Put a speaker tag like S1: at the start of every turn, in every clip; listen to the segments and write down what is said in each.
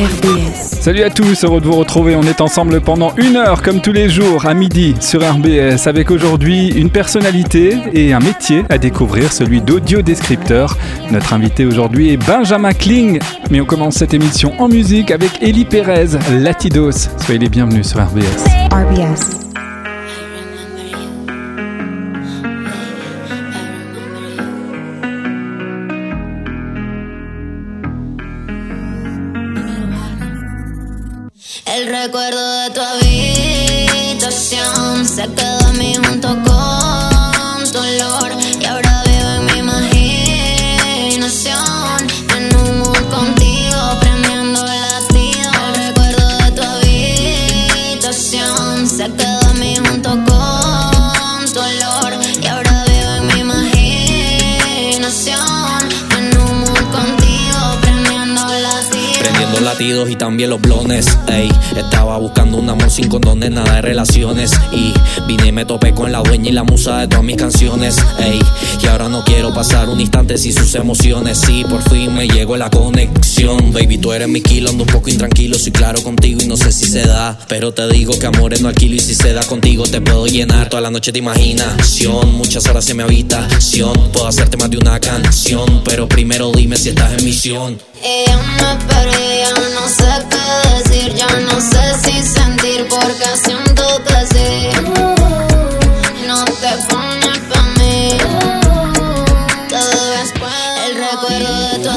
S1: RBS.
S2: Salut à tous, heureux de vous retrouver. On est ensemble pendant une heure, comme tous les jours, à midi sur RBS, avec aujourd'hui une personnalité et un métier à découvrir, celui d'audio-descripteur. Notre invité aujourd'hui est Benjamin Kling. Mais on commence cette émission en musique avec Elie Pérez, Latidos. Soyez les bienvenus sur RBS.
S1: RBS.
S3: Y
S4: también los blones, ey. Estaba buscando un amor sin condones, nada de relaciones. Y vine y me topé con la dueña y la musa de todas mis canciones, ey. Y ahora no quiero pasar un instante sin sus emociones. Sí, por fin me llegó la conexión. Baby, tú eres mi kilo, ando un poco intranquilo. Soy claro contigo y no sé si se da. Pero te digo que amores no alquilo y si se da contigo te puedo llenar toda la noche de imaginación. Muchas horas en mi habitación. Puedo hacerte más de una canción. Pero primero dime si estás en misión.
S3: Ella me ya no sé qué decir, ya no sé si sentir porque siento que sí. No te pones pa' mí, te debes El recuerdo de tu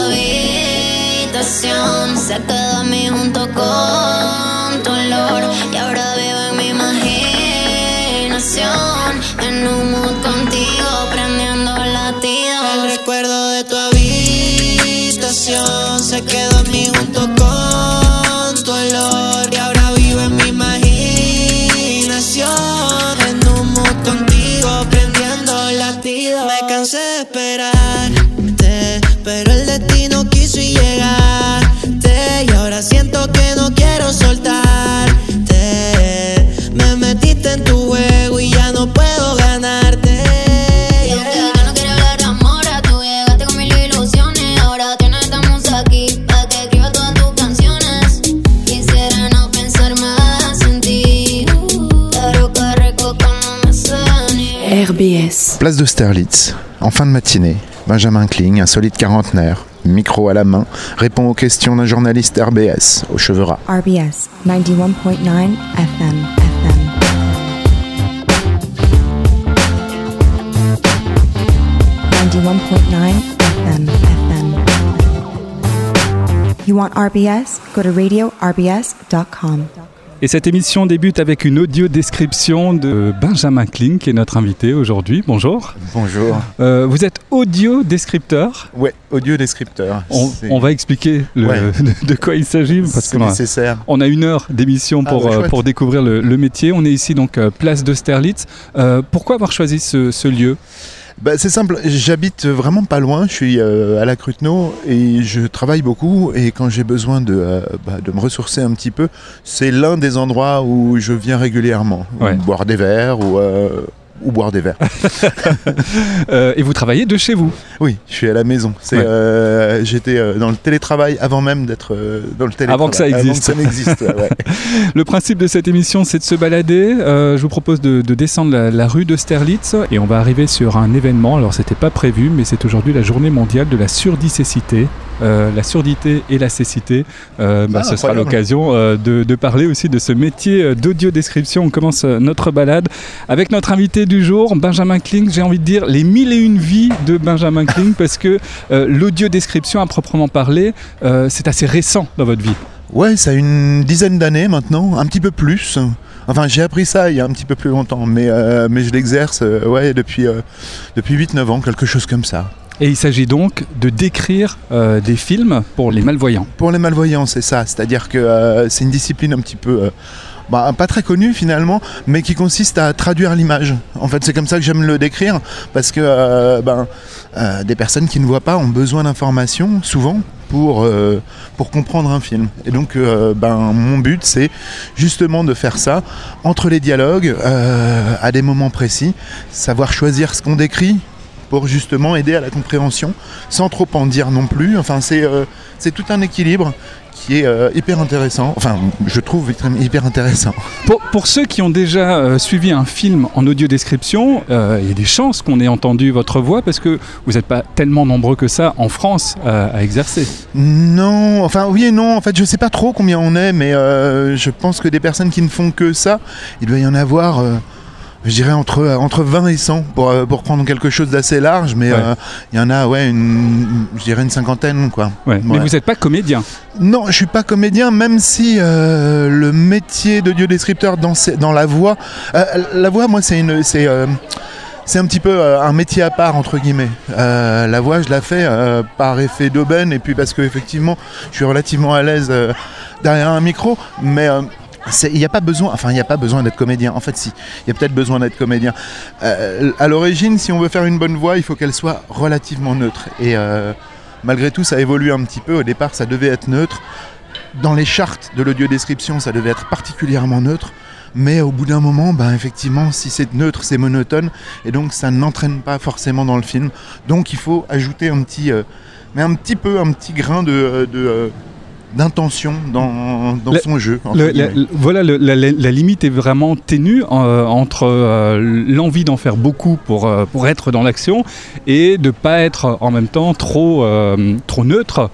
S3: habitación se quedó a mí junto con tu olor y ahora vivo en mi imaginación en un mood contigo prendiendo
S5: se quedó a mí junto con
S6: Place d'Austerlitz, en fin de matinée, Benjamin Kling, un solide quarantenaire, micro à la main, répond aux questions d'un journaliste RBS, aux cheveux ras.
S1: RBS 91.9 FM. FM. Ninety-one point nine FM. FM. You want RBS? Go to radiorbs.com.
S2: Et cette émission débute avec une audio description de Benjamin Kling, qui est notre invité aujourd'hui. Bonjour.
S6: Bonjour.
S2: Euh, vous êtes audio descripteur.
S6: Ouais, audio descripteur.
S2: On, va expliquer le-
S6: Ouais.
S2: de, de quoi il s'agit parce a,
S6: nécessaire.
S2: on a une heure d'émission
S6: Ah,
S2: pour,
S6: bah,
S2: euh, pour découvrir le, le métier. On est ici donc euh, place d'Austerlitz. Euh, pourquoi avoir choisi ce, ce lieu?
S6: Bah, c'est simple, j'habite vraiment pas loin, je suis euh, à la Cruteno et je travaille beaucoup et quand j'ai besoin de, euh, bah, de me ressourcer un petit peu, c'est l'un des endroits où je viens régulièrement.
S2: Ouais.
S6: boire des verres ou, euh, ou boire des verres.
S2: Euh, Et vous travaillez de chez vous?
S6: Oui, je suis à la maison. C'est,
S2: Ouais.
S6: euh, j'étais euh, dans le télétravail avant même d'être dans le télétravail.
S2: Avant que ça existe.
S6: Avant que ça n'existe, ouais.
S2: Le principe de cette émission, c'est de se balader. Je vous propose de, de descendre la, la rue d'Austerlitz et on va arriver sur un événement. Alors, c'était pas prévu, mais c'est aujourd'hui la journée mondiale de la surdicécité. Euh, la surdité et la cécité. Euh, bah,
S6: Ah,
S2: ce sera l'occasion euh, de, de parler aussi de ce métier d'audio-description. On commence notre balade avec notre invité du jour, Benjamin Kling. J'ai envie de dire les mille et une vies de Benjamin Kling parce que l'audio-description à proprement parler, c'est assez récent dans votre vie.
S6: Ouais, ça a une dizaine d'années maintenant, un petit peu plus. Enfin, j'ai appris ça il y a un petit peu plus longtemps, mais, mais je l'exerce ouais, depuis, depuis 8-9 ans, quelque chose comme ça.
S2: Et il s'agit donc de décrire euh, des films pour les malvoyants.
S6: Pour les malvoyants, c'est ça. C'est-à-dire que euh, c'est une discipline un petit peu. euh, bah, pas très connue finalement, mais qui consiste à traduire l'image. En fait, c'est comme ça que j'aime le décrire, parce que ben, des personnes qui ne voient pas ont besoin d'informations, souvent, pour, comprendre un film. Et donc, ben, mon but, c'est justement de faire ça entre les dialogues, à des moments précis, savoir choisir ce qu'on décrit pour justement aider à la compréhension, sans trop en dire non plus. Enfin, c'est euh, tout un équilibre qui est euh, hyper intéressant. Enfin, je trouve hyper- intéressant.
S2: Pour, pour ceux qui ont déjà euh, suivi un film en audio description, euh, il y a des chances qu'on ait entendu votre voix parce que vous n'êtes pas tellement nombreux que ça en France à exercer.
S6: Non, enfin oui et non. En fait, je sais pas trop combien on est, mais je pense que des personnes qui ne font que ça, il doit y en avoir. Euh, je dirais entre, entre 20 et 100 pour, euh, pour prendre quelque chose d'assez large, mais
S2: Ouais.
S6: euh, il y en a, ouais, une, je dirais une cinquantaine, quoi.
S2: Ouais. Mais vous n'êtes pas comédien.
S6: Non, je suis pas comédien, même si euh, le métier d'audiodescripteur dans, ces- dans la voix, euh, la voix, moi, c'est une, c'est, euh, c'est un petit peu euh, un métier à part entre guillemets. Euh, la voix, je la fais euh, par effet d'aubaine et puis parce que effectivement, je suis relativement à l'aise euh, derrière un micro, mais euh, il n'y a pas besoin, enfin il n'y a pas besoin d'être comédien. En fait, si, il y a peut-être besoin d'être comédien. Euh, à l'origine, si on veut faire une bonne voix, il faut qu'elle soit relativement neutre. Et euh, malgré tout, ça évolue un petit peu. Au départ, ça devait être neutre. Dans les chartes de l'audio-description, ça devait être particulièrement neutre. Mais au bout d'un moment, ben, effectivement, si c'est neutre, c'est monotone. Et donc, ça n'entraîne pas forcément dans le film. Donc, il faut ajouter un petit, euh, mais un petit peu, un petit grain de, d'intention dans, dans
S2: Le-
S6: son jeu.
S2: Le- la, voilà, le- la, limite est vraiment ténue euh, entre euh, l'envie d'en faire beaucoup pour, euh, pour être dans l'action et de pas être en même temps trop, trop neutre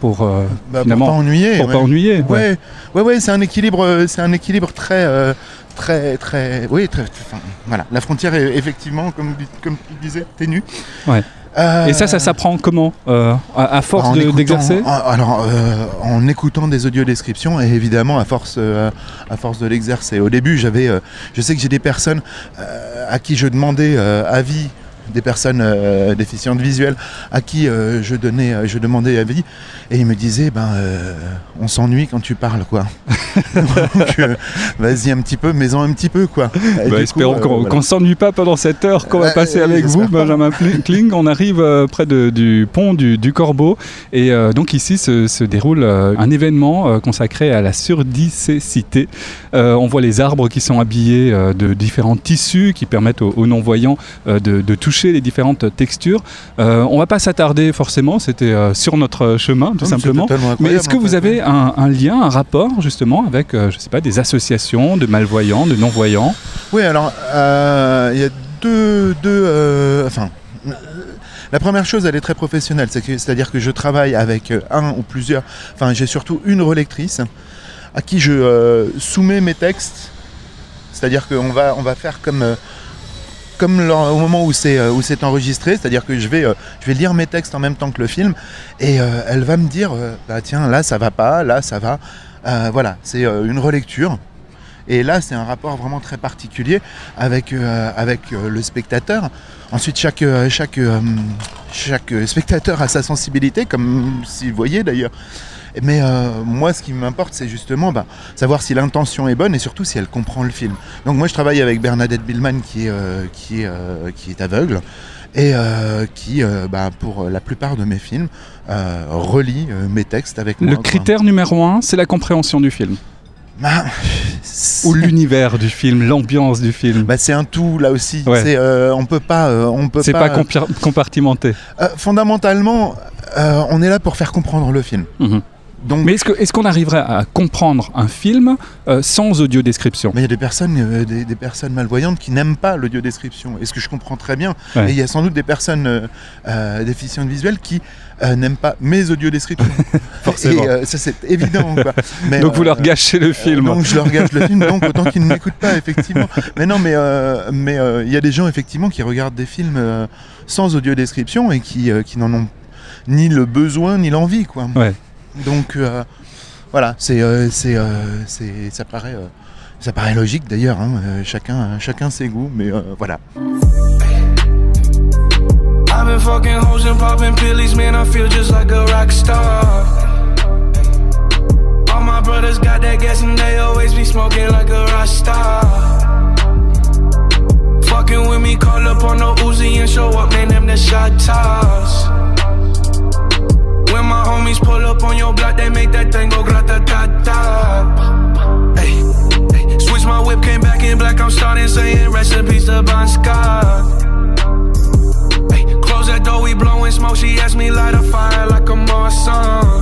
S2: pour,
S6: Bah, pour
S2: finalement,
S6: pas ennuyer.
S2: pour
S6: ouais.
S2: pas ennuyer. ouais.
S6: Ouais, ouais, ouais, c'est un équilibre, c'est un équilibre très, très, très, oui, très, voilà. La frontière est effectivement, comme, comme tu disais, ténue.
S2: Ouais.
S6: Euh,
S2: Et ça, ça s'apprend comment euh, à, à force de- d'exercer
S6: Alors, euh, en écoutant des audiodescriptions et évidemment à force, à force de l'exercer. Au début, j'avais, euh, je sais que j'ai des personnes à qui je demandais avis, des personnes euh, déficientes visuelles à qui euh, je donnais, euh, je demandais avis, et ils me disaient, ben, on s'ennuie quand tu parles, quoi. Donc, vas-y un petit peu, mais en un petit peu, quoi.
S2: Bah, espérons qu'on
S6: voilà.
S2: qu'on s'ennuie pas pendant cette heure qu'on va passer avec vous. Benjamin Kling. On arrive près de- du pont du, du Corbeau. Et donc ici se, se déroule un événement consacré à la surdicécité. On voit les arbres qui sont habillés de différents tissus qui permettent aux, aux non-voyants de, de toucher les différentes textures. Euh, on va pas s'attarder forcément, c'était euh, sur notre chemin tout
S6: Non,
S2: simplement. Mais est-ce que vous avez un, un lien, un rapport justement avec, euh, je sais pas, des associations de malvoyants, de non-voyants?
S6: Oui, alors, il y a deux. deux enfin. La première chose, elle est très professionnelle, c'est-à-dire que je travaille avec un ou plusieurs, enfin j'ai surtout une relectrice à qui je soumets mes textes, c'est-à-dire qu'on va, on va faire comme, comme au moment où c'est, euh, où c'est enregistré, c'est-à-dire que je vais, euh, je vais lire mes textes en même temps que le film, et euh, elle va me dire, bah tiens, là ça va pas, là ça va, voilà, c'est une relecture. Et là, c'est un rapport vraiment très particulier avec, le spectateur. Ensuite, chaque, chaque spectateur a sa sensibilité, comme si vous voyez d'ailleurs. Mais euh, moi, ce qui m'importe, c'est justement bah, savoir si l'intention est bonne et surtout si elle comprend le film. Donc moi, je travaille avec Bernadette Billman, qui est, euh, qui est, euh, qui est aveugle et qui, bah, pour la plupart de mes films, relie mes textes avec moi.
S2: Le
S6: quoi.
S2: critère numéro un, c'est la compréhension du film.
S6: Bah,
S2: Ou l'univers du film, l'ambiance du film.
S6: Bah, c'est un tout là aussi.
S2: Ouais.
S6: C'est, euh, on peut pas, euh, on peut
S2: c'est
S6: pas.
S2: pas, compar- compartimenté.
S6: Euh, fondamentalement, on est là pour faire comprendre le film.
S2: Mhm.
S6: Donc,
S2: Mais est-ce que- est-ce qu'on arriverait à comprendre un film euh, sans audio description
S6: mais il y a des personnes, euh, des, des personnes malvoyantes qui n'aiment pas l'audio-description. Et ce que je comprends très bien.
S2: Ouais.
S6: Et il y a sans doute des personnes euh, déficientes visuelles qui n'aiment pas mes audio-descriptions.
S2: Forcément.
S6: Et ça, c'est évident. quoi. Mais,
S2: Donc vous leur gâchez le film.
S6: Donc je leur gâche le film, donc autant qu'ils ne m'écoutent pas, effectivement. Mais non, mais mais il y a des gens, effectivement, qui regardent des films sans audio-description et qui, qui n'en ont ni le besoin ni l'envie, quoi.
S2: Ouais.
S6: Donc euh, voilà, c'est euh, c'est euh, ça paraît euh, ça paraît logique d'ailleurs. hein, euh, chacun chacun ses goûts, mais euh, voilà.
S7: I've been fucking hoes and popping pillies, man. I feel just like a rock star. All my brothers got that gas and they always be smoking like a rock star. Fucking with me, call up on the Uzi and show up, man. Them the shot toss. When my homies pull up on your block, they make that thing go grata ta ta. Hey, hey. Switch my whip, came back in black. I'm starting saying rest in peace close that Scott. we blowing smoke, she asked me light a fire like a Marsan.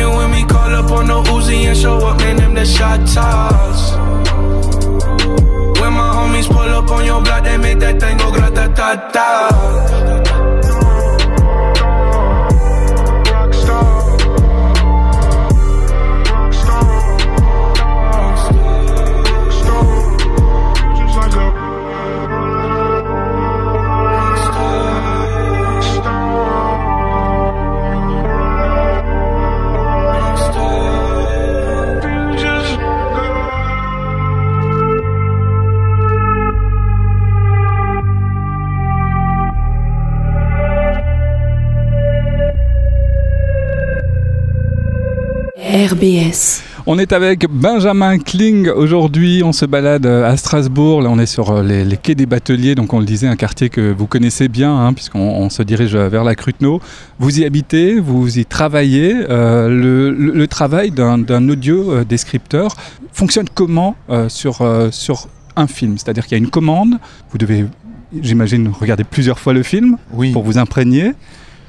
S7: Fucking with me, call up on the Uzi and show up, man. Them the shot toss. When my homies pull up on your block, they make that thing go grata
S8: RBS.
S2: On est avec Benjamin Kling aujourd'hui. On se balade euh, à Strasbourg. Là, on est sur euh, les, les quais des Bateliers. Donc, on le disait, un quartier que vous connaissez bien, hein, puisqu'on on se dirige vers la Cruteno. Vous y habitez, vous y travaillez. Euh, le, le- le travail d'un audio euh, descripteur fonctionne comment euh, sur, euh, sur un film? C'est-à-dire qu'il y a une commande. Vous devez, j'imagine, regarder plusieurs fois le film
S6: Oui.
S2: pour vous imprégner.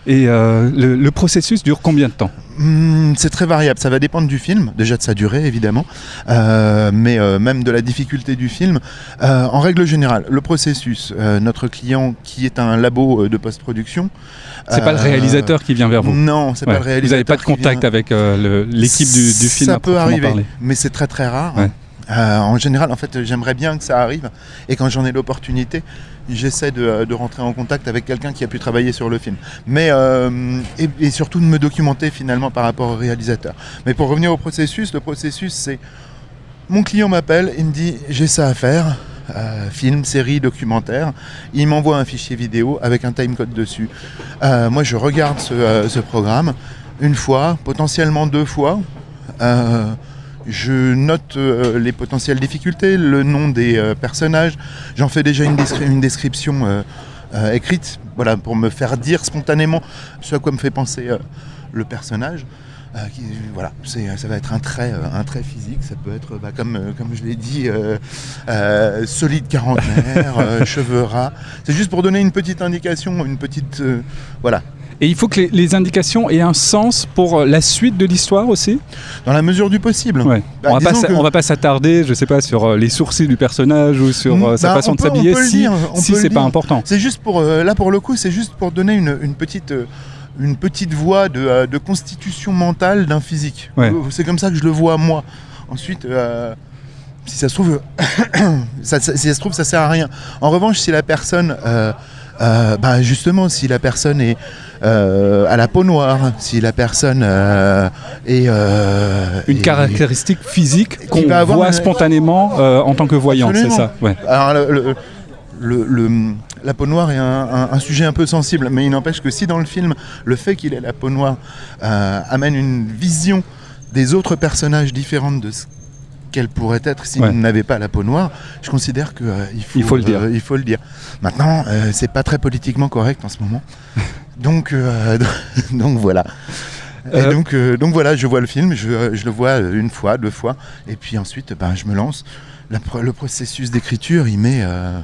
S2: Et euh, le, le processus dure combien de temps?
S6: Hmm, c'est très variable, ça va dépendre du film, déjà de sa durée évidemment, euh, mais euh, même de la difficulté du film. En règle générale, le processus, notre client qui est un labo de post-production.
S2: C'est pas le réalisateur qui vient vers vous?
S6: Non, c'est
S2: Ouais.
S6: pas le réalisateur.
S2: Vous n'avez pas de contact
S6: vient-
S2: avec l'équipe du, du film
S6: Ça
S2: à
S6: peut arriver,
S2: parler?
S6: mais c'est très très rare.
S2: Ouais.
S6: En général, en fait, j'aimerais bien que ça arrive. Et quand j'en ai l'opportunité, j'essaie de, rentrer en contact avec quelqu'un qui a pu travailler sur le film. Mais euh, et, surtout de me documenter finalement par rapport au réalisateur. Mais pour revenir au processus, le processus c'est mon client m'appelle, il me dit j'ai ça à faire. euh, film, série, documentaire. Il m'envoie un fichier vidéo avec un timecode dessus. Euh, moi, je regarde ce, ce programme une fois, potentiellement deux fois. Je note euh, les potentielles difficultés, le nom des euh, personnages. J'en fais déjà une, descri- une description euh, écrite, voilà, pour me faire dire spontanément ce à quoi me fait penser le personnage. Qui- voilà, ça va être un trait, un trait physique. Ça peut être, bah, comme, comme je l'ai dit, solide quarantenaire, cheveux ras. C'est juste pour donner une petite indication, une petite, voilà,
S2: Et il faut que les, les indications aient un sens pour euh, la suite de l'histoire aussi
S6: dans la mesure du possible.
S2: Ouais.
S6: Bah,
S2: on, va pas,
S6: disons
S2: s'a-
S6: que-
S2: on va pas s'attarder, je sais pas, sur euh, les sourcils du personnage ou sur sa
S6: Bah,
S2: façon
S6: on
S2: de s'habiller si, si c'est pas important.
S6: C'est juste pour, euh, là pour le coup, c'est juste pour donner une, une petite, une petite voie de, de constitution mentale d'un physique.
S2: Ouais.
S6: C'est comme ça que je le vois moi. Ensuite, euh, si ça se trouve, ça, ça- si ça se trouve, ça sert à rien. En revanche, si la personne euh, euh, bah, justement, si la personne est euh, à la peau noire, si la personne euh, est euh,
S2: Une
S6: est-
S2: caractéristique physique qu'on
S6: avoir
S2: voit
S6: une-
S2: spontanément en tant que voyant, c'est ça ouais.
S6: Alors, le- le- le- le- la peau noire est un, un- un sujet un peu sensible, mais il n'empêche que si dans le film, le fait qu'il ait la peau noire amène une vision des autres personnages différente de ce qu'elle pourrait être s'il
S2: Ouais.
S6: n'avait pas la peau noire, je considère qu'il faut,
S2: Il faut le dire.
S6: euh, il faut le dire. Maintenant, euh, c'est pas très politiquement correct en ce moment. donc, euh, donc voilà. Et
S2: Euh,
S6: donc, euh, donc voilà, je vois le film, je, je le vois une fois, deux fois, et puis ensuite, ben, je me lance. La le processus d'écriture, il met, euh,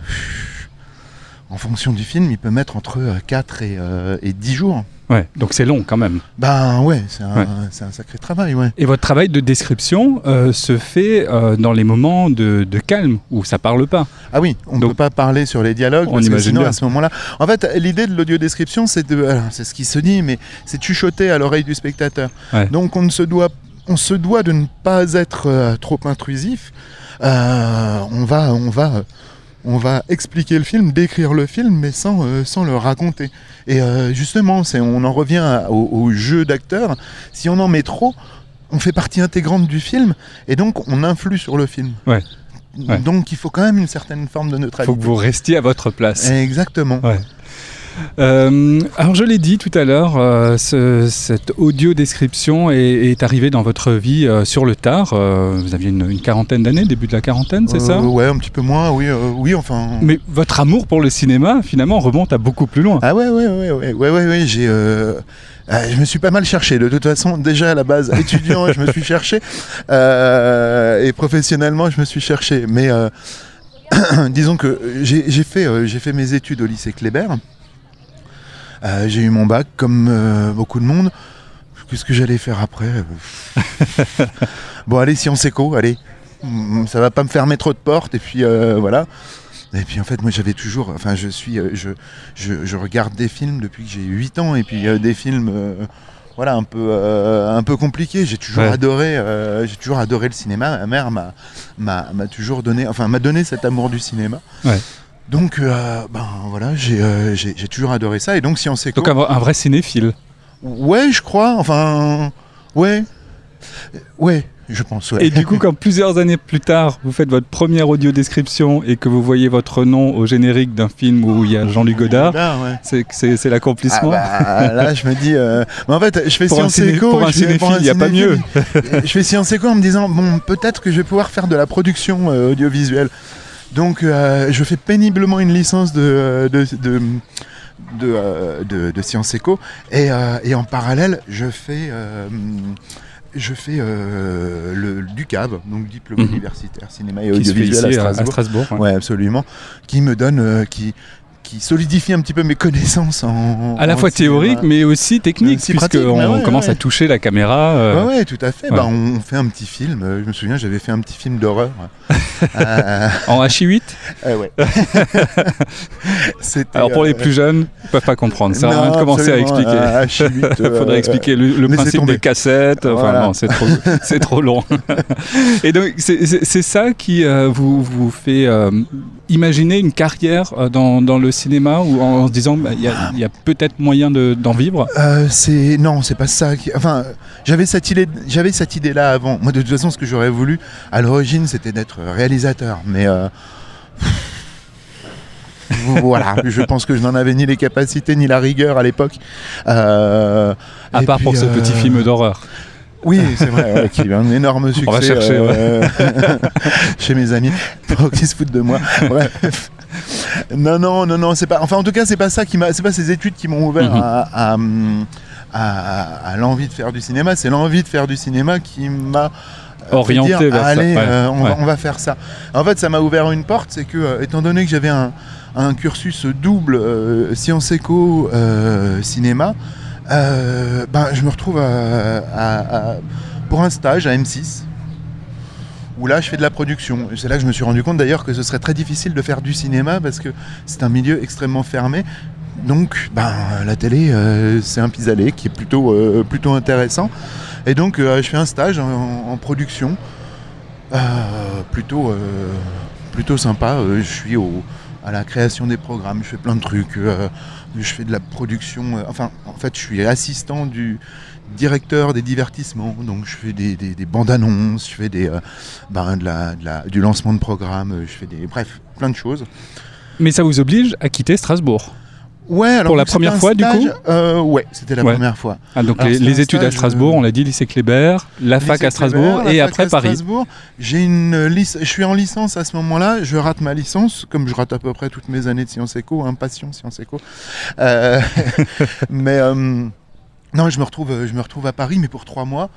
S6: en fonction du film, il peut mettre entre 4 et, euh, et 10 jours.
S2: Ouais, donc c'est long quand même.
S6: Ben ouais, c'est un,
S2: Ouais.
S6: c'est un sacré travail, ouais.
S2: Et votre travail de description euh, se fait euh, dans les moments de, de calme où ça parle pas.
S6: Ah oui, on ne peut pas parler sur les dialogues,
S2: On
S6: parce que
S2: imagine
S6: sinon
S2: bien.
S6: à ce moment-là... En fait, l'idée de l'audiodescription, c'est de... c'est ce qui se dit, mais c'est chuchoter à l'oreille du spectateur.
S2: Ouais.
S6: Donc on, ne se doit, on se doit de ne pas être euh, trop intrusif. Euh, on, va, on, va, on va expliquer le film, décrire le film, mais sans, euh, sans le raconter. Et euh, justement, c'est, on en revient à- au, au jeu d'acteur. Si on en met trop, on fait partie intégrante du film, et donc on influe sur le film.
S2: Ouais. Ouais.
S6: Donc il faut quand même une certaine forme de
S2: Il
S6: neutralité.
S2: faut que vous restiez à votre place.
S6: Exactement.
S2: Ouais. Euh, alors je l'ai dit tout à l'heure, euh, ce- cette audio description est, est arrivée dans votre vie euh, sur le tard. Vous aviez une, une quarantaine d'années, début de la quarantaine, c'est ça?
S6: Ouais, un petit peu moins, oui, oui, enfin.
S2: Mais votre amour pour le cinéma, finalement, remonte à beaucoup plus loin.
S6: Ah ouais, ouais, ouais, ouais, ouais, ouais, ouais, j'ai. euh, je me suis pas mal cherché. De toute façon, déjà à la base, étudiant, je me suis cherché. et professionnellement, je me suis cherché. Mais disons que j'ai fait, j'ai fait mes études au lycée Kléber. Euh, j'ai eu mon bac, comme euh, beaucoup de monde. Qu'est-ce que j'allais faire après? Bon, allez, Sciences Éco, allez. Mm, Ça va pas me fermer trop de portes. Et puis euh, voilà. Et puis en fait, moi j'avais toujours. Enfin, je suis. Je, je, je regarde des films depuis que j'ai 8 ans. Et puis des films. voilà, un peu, un peu compliqués. J'ai toujours
S2: Ouais.
S6: adoré, j'ai toujours adoré le cinéma. Ma mère m'a, m'a, m'a toujours donné, enfin, m'a donné cet amour du cinéma.
S2: Ouais.
S6: Donc, euh, ben voilà, j'ai, euh, j'ai, toujours adoré ça. Et donc, Sciences Éco.
S2: Donc un, vrai cinéphile.
S6: Ouais, je crois. Enfin, ouais, ouais, je pense. Ouais.
S2: Et du coup, quand plusieurs années plus tard, vous faites votre première audio description et que vous voyez votre nom au générique d'un film où il y a Jean-Luc Godard,
S6: Là, ouais.
S2: c'est c'est
S6: Ah
S2: l'accomplissement.
S6: bah, là, je me dis. euh, mais en fait, je fais
S2: Pour
S6: Sciences Éco.
S2: pour un cinéphile, il y a pas
S6: cinéphile, je fais Sciences Éco en me disant bon, peut-être que je vais pouvoir faire de la production audiovisuelle. Donc, euh, je fais péniblement une licence de euh, de, de, de, euh, de- de Sciences Éco et, euh, et en parallèle, je fais. euh, je fais le, du CAV, donc diplôme
S2: Mhm.
S6: universitaire cinéma et audiovisuel à
S2: à, à
S6: Strasbourg.
S2: Strasbourg. ouais.
S6: Ouais, absolument. Qui me donne, qui, qui solidifie un petit peu mes connaissances en.
S2: À la
S6: en
S2: fois
S6: cinéma.
S2: théorique, mais aussi technique, puisqu'on
S6: ouais,
S2: commence
S6: ouais.
S2: à toucher la caméra. euh,
S6: Ouais, ouais, tout à fait. Bah, on fait un petit film. Euh, Je me souviens, j'avais fait un petit film d'horreur. Euh,
S2: En HI8
S6: euh, ouais.
S2: Alors pour les
S6: euh,
S2: plus jeunes, ils peuvent pas comprendre. Ça sert rien de commencer à expliquer.
S6: H8,
S2: Il faudrait expliquer le, le principe des cassettes. Enfin,
S6: Voilà.
S2: non, c'est trop, trop long. Et donc, c'est- ça qui vous, vous fait imaginer une carrière dans, dans le cinéma ou en, en se disant bah, il y a, peut-être moyen de- d'en vivre?
S6: Euh, c'est non, c'est pas ça. Qui... Enfin, j'avais cette idée, j'avais cette idée-là avant. Moi, de toute façon, ce que j'aurais voulu à l'origine, c'était d'être réalisateur. Mais euh, voilà, je pense que je n'en avais ni les capacités ni la rigueur à l'époque. Euh,
S2: À
S6: et
S2: part
S6: puis,
S2: pour ce
S6: euh,
S2: petit film d'horreur.
S6: Oui, c'est vrai, ouais, qui a eu un énorme succès
S2: va chercher,
S6: euh, chez mes amis pour qu'ils se foutent de moi. Bref. Non, non, non, non, c'est pas. Enfin, en tout cas, c'est pas ça qui m'a. C'est pas ces études qui m'ont ouvert
S2: Mhm.
S6: à, à, à- à l'envie de faire du cinéma. C'est l'envie de faire du cinéma qui m'a euh,
S2: Orienté
S6: dire,
S2: vers ça,
S6: Allez,
S2: ouais,
S6: euh, on,
S2: ouais.
S6: va, on va faire ça. En fait, ça m'a ouvert une porte, c'est que, euh, étant donné que j'avais un, un cursus double euh, sciences éco cinéma, ben, je me retrouve à- à- à- pour un stage à M6 où là je fais de la production. C'est là que je me suis rendu compte d'ailleurs que ce serait très difficile de faire du cinéma parce que c'est un milieu extrêmement fermé. Donc ben, la télé euh, c'est un pis-aller qui est plutôt, euh, plutôt intéressant. Et donc euh, je fais un stage en, en production plutôt, plutôt sympa. Je suis au, à la création des programmes. Je fais plein de trucs. je fais de la production. enfin, en fait, je suis assistant du directeur des divertissements. Donc, je fais des, des- des bandes annonces, je fais des, euh, ben, de la- de la- du lancement de programmes, euh, je fais des, bref, plein de choses.
S2: Mais ça vous oblige à quitter Strasbourg.
S6: Ouais, alors
S2: Pour la première fois, du coup
S6: euh, Ouais, c'était la
S2: Ouais.
S6: première fois.
S2: Ah, donc
S6: Alors,
S2: les, études à Strasbourg,
S6: euh,
S2: on l'a dit, lycée Kléber, la fac à Strasbourg
S6: Kléber,
S2: et après
S6: à
S2: Paris.
S6: J'ai une lic- je suis en licence à ce moment-là. Je rate ma licence, comme je rate à peu près toutes mes années de Sciences Éco, hein, passion Sciences Éco. Euh, mais non, je me retrouve, je me retrouve à Paris, mais pour trois mois.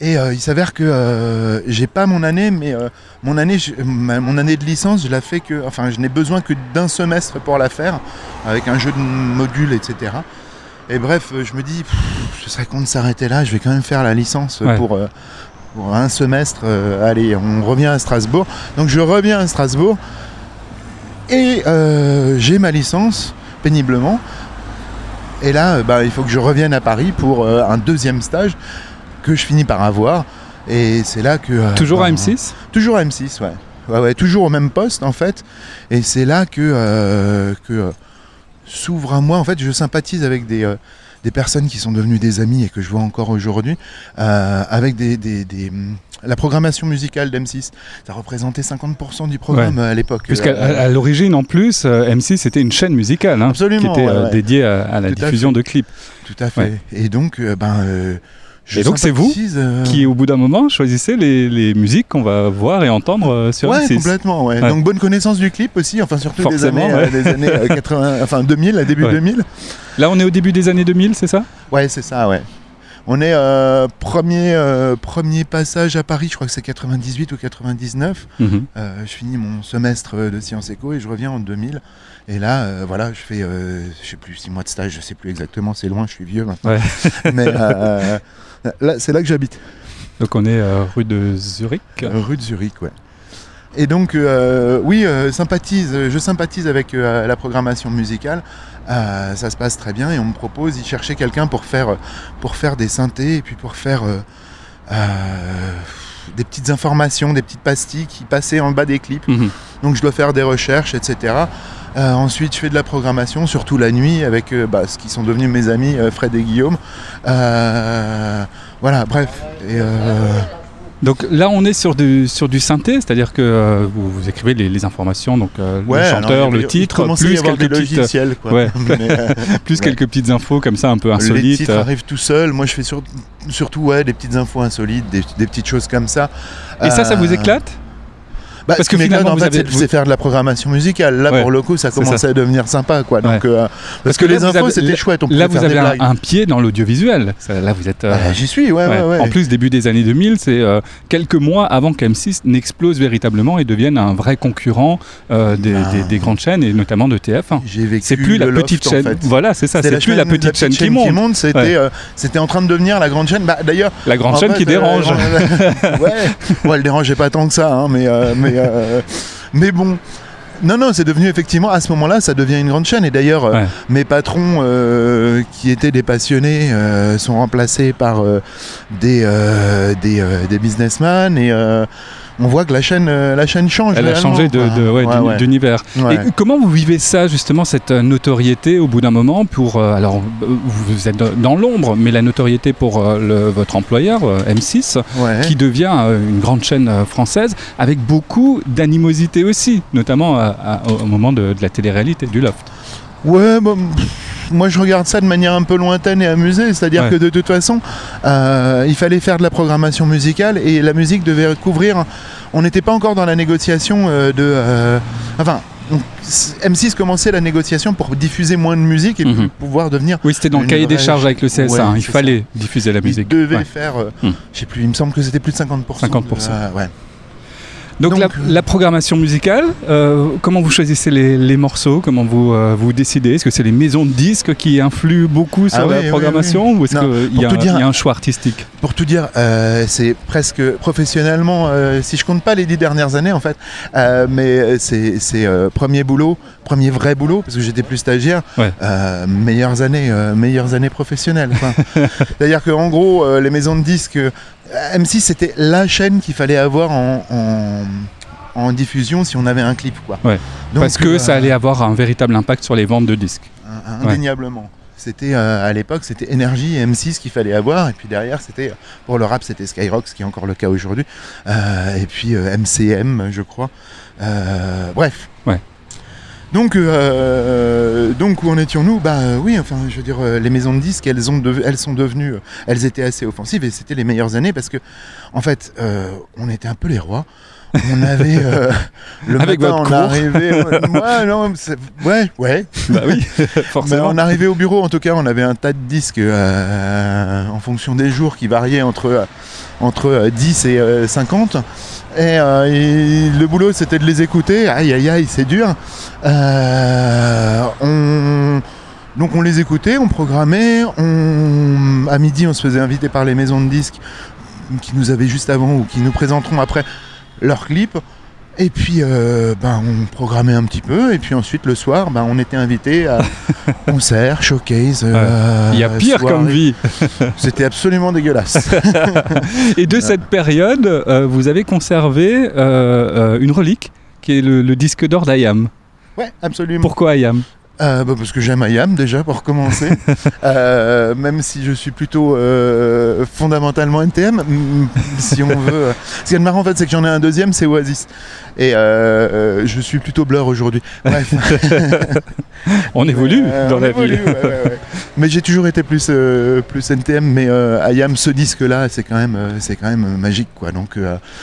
S6: Et euh, il s'avère que euh, j'ai pas mon année, mais euh, mon année, je- ma- mon année de licence, je la fais que, enfin, je n'ai besoin que d'un semestre pour la faire, avec un jeu de modules, etc. Et bref, euh, je me dis, pff, ce serait con de s'arrêter là. Je vais quand même faire la licence
S2: Ouais.
S6: pour, euh, pour un semestre. euh, allez, on revient à Strasbourg. Donc je reviens à Strasbourg et euh, j'ai ma licence péniblement. Et là, euh, bah, il faut que je revienne à Paris pour euh, un deuxième stage que je finis par avoir. Et c'est là que. euh,
S2: Toujours à
S6: ben,
S2: M6
S6: Toujours à M6, ouais. Ouais, ouais, toujours au même poste en fait. Et c'est là que, euh, que s'ouvre à moi. En fait, je sympathise avec des, des personnes qui sont devenues des amis et que je vois encore aujourd'hui, avec des, des- des, la programmation musicale d'M6. Ça représentait 50% du programme à l'époque.
S2: Puisqu'à
S6: Euh,
S2: l'origine, en plus, euh, M6 c'était une chaîne musicale hein, qui était euh,
S6: ouais, ouais.
S2: dédiée à, à la
S6: Tout
S2: diffusion de clips.
S6: Tout à fait. Et donc, euh, ben, euh, je
S2: Et donc, c'est vous
S6: euh,
S2: Qui, au bout d'un moment, choisissez les, les musiques qu'on va voir et entendre euh, sur
S6: Ouais,
S2: M6.
S6: complètement. Ouais.
S2: Ouais.
S6: Donc bonne connaissance du clip aussi, enfin surtout des
S2: Forcément,
S6: euh, des années euh, 80, enfin 2000, à début
S2: Ouais.
S6: 2000.
S2: Là, on est au début des années 2000, c'est ça?
S6: Ouais, c'est ça, ouais. On est euh, premier, euh, premier passage à Paris, je crois que c'est 98 ou 99.
S2: Mhm.
S6: Euh, je finis mon semestre de Sciences Éco et je reviens en 2000. Et là, euh, voilà, je fais, euh, je sais plus, six mois de stage, je sais plus exactement, c'est loin, je suis vieux maintenant.
S2: Ouais.
S6: Mais euh, là, c'est là que j'habite.
S2: Donc, on est euh, rue de Zurich.
S6: Euh, Rue de Zurich, ouais. Et donc, euh, oui, euh, sympathise, je sympathise avec euh, la programmation musicale. Euh, ça se passe très bien et on me propose d'y chercher quelqu'un pour faire, pour faire des synthés et puis pour faire euh, euh, des petites informations, des petites pastilles qui passaient en bas des clips.
S2: Mhm.
S6: Donc je dois faire des recherches, etc. Euh, ensuite, je fais de la programmation, surtout la nuit, avec euh, bah, ce qui sont devenus mes amis, euh, Fred et Guillaume. Euh, voilà, bref. Et, euh,
S2: Donc là, on est sur du, sur du synthé, c'est-à-dire que euh, vous, vous écrivez les, les informations, donc euh,
S6: ouais,
S2: le chanteur, le titre, plus quelques petites,
S6: quoi.
S2: ouais.
S6: Mais, euh,
S2: plus
S6: ouais.
S2: quelques petites infos comme ça, un peu
S6: Les
S2: insolites.
S6: titres arrivent tout seuls. Moi, je fais sur- surtout ouais, des petites infos insolites, des, des petites choses comme ça.
S2: Et ça, ça vous
S6: Euh,
S2: éclate?
S6: Bah,
S2: Parce que finalement,
S6: en
S2: vous
S6: fait,
S2: avez-
S6: c'est- faire de la programmation musicale. Là,
S2: Ouais,
S6: pour le coup, ça commence
S2: ça.
S6: à devenir sympa, quoi. Donc,
S2: Ouais.
S6: euh, parce que
S2: là,
S6: les infos,
S2: avez-
S6: c'était chouette. On
S2: Là, vous avez un, pied dans l'audiovisuel. Là, vous êtes. euh,
S6: Bah, J'y suis, ouais,
S2: ouais.
S6: ouais.
S2: En plus, début des années 2000, c'est euh, quelques mois avant qu'M6 n'explose véritablement et devienne un vrai concurrent euh, des,
S6: Ah.
S2: des- des grandes chaînes et notamment de TF1.
S6: J'ai vécu
S2: C'est plus la petite chaîne. Voilà, c'est ça. C'est plus la petite chaîne qui monte.
S6: C'était en train de devenir la grande chaîne. Bah, D'ailleurs,
S2: La grande chaîne qui dérange.
S6: ouais, elle dérangeait pas tant que ça, hein, mais, mais, euh, mais bon. Non, non, c'est devenu effectivement, à ce moment-là, ça devient une grande chaîne. Et d'ailleurs, euh, mes patrons euh, qui étaient des passionnés euh, sont remplacés par des, des, des businessmen. Et on voit que la chaîne, euh, la chaine change.
S2: Elle a changé de, de- ouais,
S6: Ouais,
S2: d'univers. Et comment vous vivez ça, justement, cette euh, notoriété au bout d'un moment pour. euh, alors, vous êtes dans- l'ombre, mais la notoriété pour le- votre employeur, euh, M6,
S6: Ouais.
S2: qui devient une grande chaîne française, avec beaucoup d'animosité aussi, notamment à- à- au moment de, de la télé-réalité, du Loft.
S6: Ouais, pff, moi je regarde ça de manière un peu lointaine et amusée, c'est-à-dire
S2: Ouais.
S6: que de toute façon, euh, il fallait faire de la programmation musicale et la musique devait couvrir. On n'était pas encore dans la négociation euh, de. euh, enfin, on- M6 commençait la négociation pour diffuser moins de musique et
S2: Mhm.
S6: pouvoir devenir.
S2: Oui, c'était dans le cahier des charges avec le CSA,
S6: Ouais,
S2: hein, il fallait diffuser la musique.
S6: devaient
S2: Ouais.
S6: faire,
S2: Hmm.
S6: je sais plus, il me semble que c'était plus de 50%.
S2: 50%.
S6: de- euh, ouais.
S2: Donc,
S6: Donc,
S2: la, la programmation musicale, euh, comment vous choisissez les, les morceaux? Comment vous, euh, vous décidez? Est-ce que c'est les maisons de disques qui influent beaucoup sur
S6: Ah
S2: la
S6: oui, oui,
S2: programmation ou est-ce qu'il y, a un-
S6: dire-
S2: il y a un choix artistique?
S6: Pour tout dire, euh, c'est presque professionnellement, si je compte pas les dix dernières années en fait, mais c'est premier boulot, premier vrai boulot, parce que j'étais plus stagiaire,
S2: Ouais.
S6: meilleures années, meilleures années professionnelles. quoi. C'est-à-dire qu'en gros, les maisons de disques, M6 c'était la chaîne qu'il fallait avoir en, en- en diffusion si on avait un clip. Quoi.
S2: Ouais.
S6: Donc,
S2: Parce que
S6: euh,
S2: ça allait avoir un véritable impact sur les ventes de disques.
S6: Indéniablement. C'était euh, à l'époque, c'était Énergie et M6 qu'il fallait avoir, et puis derrière, c'était pour le rap, c'était Skyrock, ce qui est encore le cas aujourd'hui, Euh, et puis euh, MCM, je crois. Euh, bref.
S2: Ouais.
S6: Donc, euh, donc où en étions-nous? Bah euh, oui, enfin, je veux dire, euh, les maisons de disques, elles, sont devenues, euh, elles étaient assez offensives, et c'était les meilleures années parce que, en fait, euh, on était un peu les rois. On avait euh, le
S2: Avec
S6: matin,
S2: votre
S6: on arrivait, ouais, non, ouais, ouais,
S2: Bah oui,
S6: mais
S2: forcément.
S6: on arrivait au bureau, en tout cas, on avait un tas de disques euh, en fonction des jours qui variaient entre, euh, entre euh, 10 et euh, 50. Et, euh, et le boulot, c'était de les écouter. Aïe, aïe, aïe, c'est dur. Euh, on- Donc on les écoutait, on programmait. On... À midi, on se faisait inviter par les maisons de disques qui nous avaient juste avant ou qui nous présenteront après leurs clips. Et puis, euh, ben, on programmait un petit peu. Et puis ensuite, le soir, ben, on était invité à concert, showcase. euh,
S2: Il y a pire
S6: soirée.
S2: comme vie.
S6: C'était absolument dégueulasse.
S2: Et de cette période, euh, vous avez conservé une relique qui est le, le disque d'or d'Ayam.
S6: ouais, absolument.
S2: Pourquoi Ayam?
S6: Euh, bah, parce que j'aime IAM déjà pour commencer, Euh, même si je suis plutôt euh, fondamentalement NTM, si on veut. Ce qui est marrant en fait, c'est que j'en ai un deuxième, c'est Oasis, et je suis plutôt Blur aujourd'hui. Bref.
S2: On évolue dans
S6: on
S2: la
S6: évolue,
S2: vie.
S6: ouais, ouais, ouais. Mais j'ai toujours été plus plus NTM, mais IAM, ce disque-là, c'est quand même c'est quand même magique quoi. Donc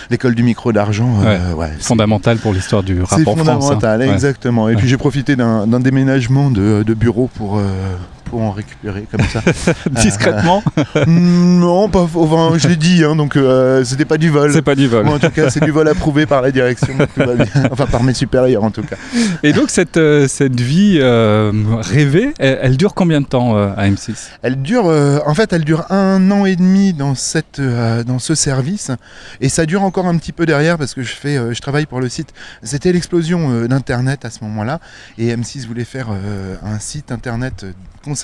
S6: l'école du micro d'argent, ouais, c'est-
S2: Fondamental pour l'histoire du rap
S6: c'est
S2: en France. hein.
S6: fondamental, exactement. Et puis j'ai profité d'un d'un de bureau pour, euh, pour en récupérer comme ça.
S2: Discrètement,
S6: Mm, non, pas, enfin, je l'ai dit, hein, donc euh, c'était pas du vol.
S2: c'est pas du vol.
S6: En tout cas, c'est du vol approuvé par la direction. donc tout va bien. Enfin, par mes supérieurs en tout cas.
S2: Et donc cette, euh, cette vie euh, rêvée, elle, elle dure combien de temps euh, à M6
S6: Elle dure, euh, en fait, elle dure un an et demi dans cette, euh, dans ce service, et ça dure encore un petit peu derrière parce que je fais, euh, je travaille pour le site. C'était l'explosion euh, d'internet à ce moment-là, et M6 voulait faire euh, un site internet euh,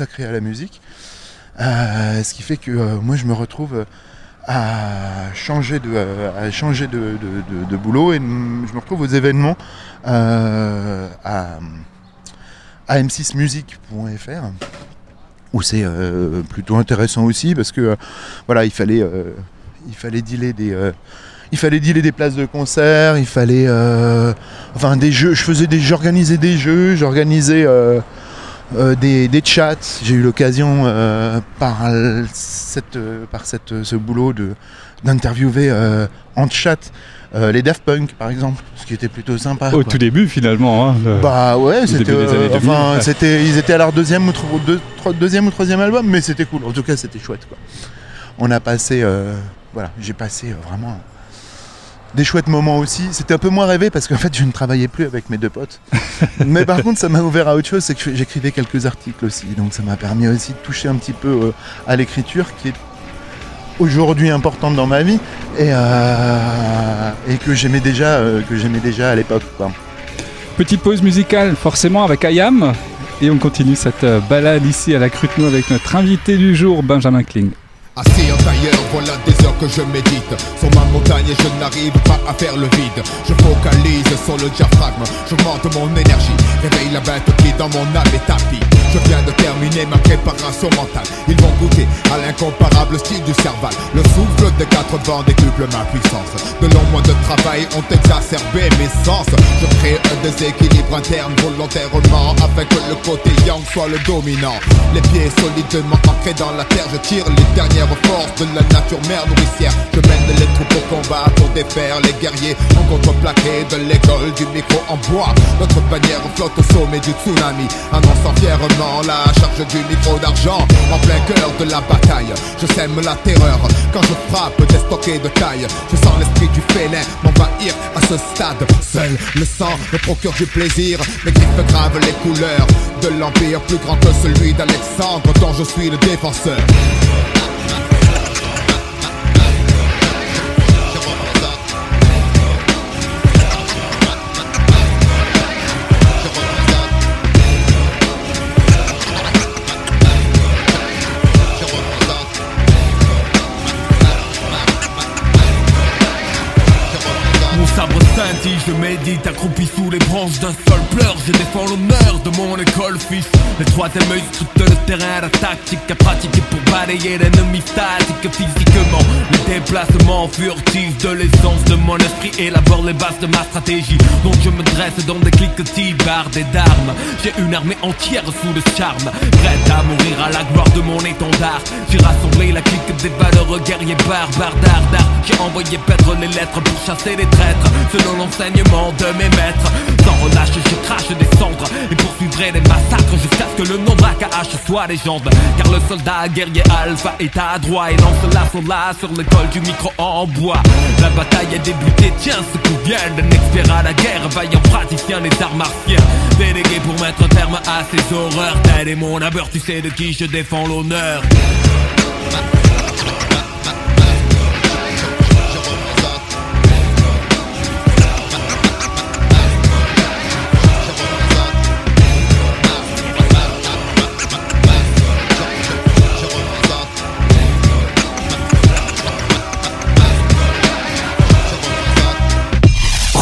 S6: à la musique, Euh, ce qui fait que euh, moi je me retrouve euh, à changer de, à changer de, de- boulot et je me retrouve aux événements à, à m6music.fr où c'est plutôt intéressant aussi parce que voilà il fallait il fallait dealer des il fallait dealer des places de concert il fallait enfin des jeux je faisais des j'organisais des jeux j'organisais euh, des, des chats j'ai eu l'occasion euh, par cette par cette ce boulot d'interviewer euh, en chat euh, les Daft Punk par exemple ce qui était plutôt sympa
S2: Au
S6: quoi.
S2: tout début finalement. hein, le-
S6: Bah ouais, c'était
S2: début des années 2000,
S6: enfin
S2: ouais.
S6: c'était ils étaient à leur deuxième ou deux- trois- deuxième ou troisième album, mais c'était cool. En tout cas, c'était chouette quoi. On a passé voilà, j'ai passé vraiment des chouettes moments aussi. C'était un peu moins rêvé parce qu'en fait, je ne travaillais plus avec mes deux potes. mais par contre, ça m'a ouvert à autre chose, c'est que j'écrivais quelques articles aussi. Donc ça m'a permis aussi de toucher un petit peu euh, à l'écriture qui est aujourd'hui importante dans ma vie et, euh, et que j'aimais déjà euh, que j'aimais déjà à l'époque.
S2: Petite pause musicale forcément avec Ayam. Et on continue cette balade ici à la Crute Nous avec notre invité du jour, Benjamin Kling.
S9: Assis en tailleur, voilà des heures que je médite. Sur ma montagne et je n'arrive pas à faire le vide. Je focalise sur le diaphragme, j'augmente mon énergie. Réveille la bête qui dans mon âme est tapis Je viens de terminer ma préparation mentale. Ils vont goûter à l'incomparable style du cerval. Le souffle des quatre vents décuple ma puissance. De longs mois de travail ont exacerbé mes sens. Je crée un déséquilibre interne volontairement Afin que le côté yang soit le dominant. Les pieds solidement ancrés dans la terre Je tire les dernières forces de la nature mère nourricière. Je mène les troupes au combat pour défaire les guerriers En contreplaqué de l'école du micro en bois. Notre bannière flotte au sommet du tsunami Annonçant fièrement la charge du micro d'argent En plein cœur de la bataille. Je sème la terreur quand je frappe des stockés de taille. Je sens l'esprit du félin m'envahir à ce stade. Seul le sang me procure du plaisir Mes griffes gravent les couleurs de l'empire plus grand que celui d'Alexandre dont je suis le défenseur
S10: je médite accroupi sous les branches d'un seul pleur. Je défends l'honneur de mon école, fils. Le troisième œil scrute le terrain, la tactique à pratiquer pour balayer l'ennemi statique physiquement. Le déplacement furtif de l'essence de mon esprit élabore les bases de ma stratégie. Donc je me dresse dans des cliquetis bardés d'armes. J'ai une armée entière sous le charme, prête à mourir à la gloire de mon étendard. J'ai rassemblé la clique des valeureux guerriers barbares d'art J'ai envoyé perdre les lettres pour chasser les traîtres, selon de mes maîtres. Sans relâche, je crache des cendres et poursuivrai les massacres jusqu'à ce que le nombre AKH soit légende. Car le soldat guerrier alpha est à droite et lance l'assaut là sur l'école du micro en bois. La bataille a débuté, tiens, ce coup vient d'un expert à la guerre, vaillant praticien des arts martiens. Délégué pour mettre terme à ces horreurs, tel est mon abeur, tu sais de qui je défends l'honneur.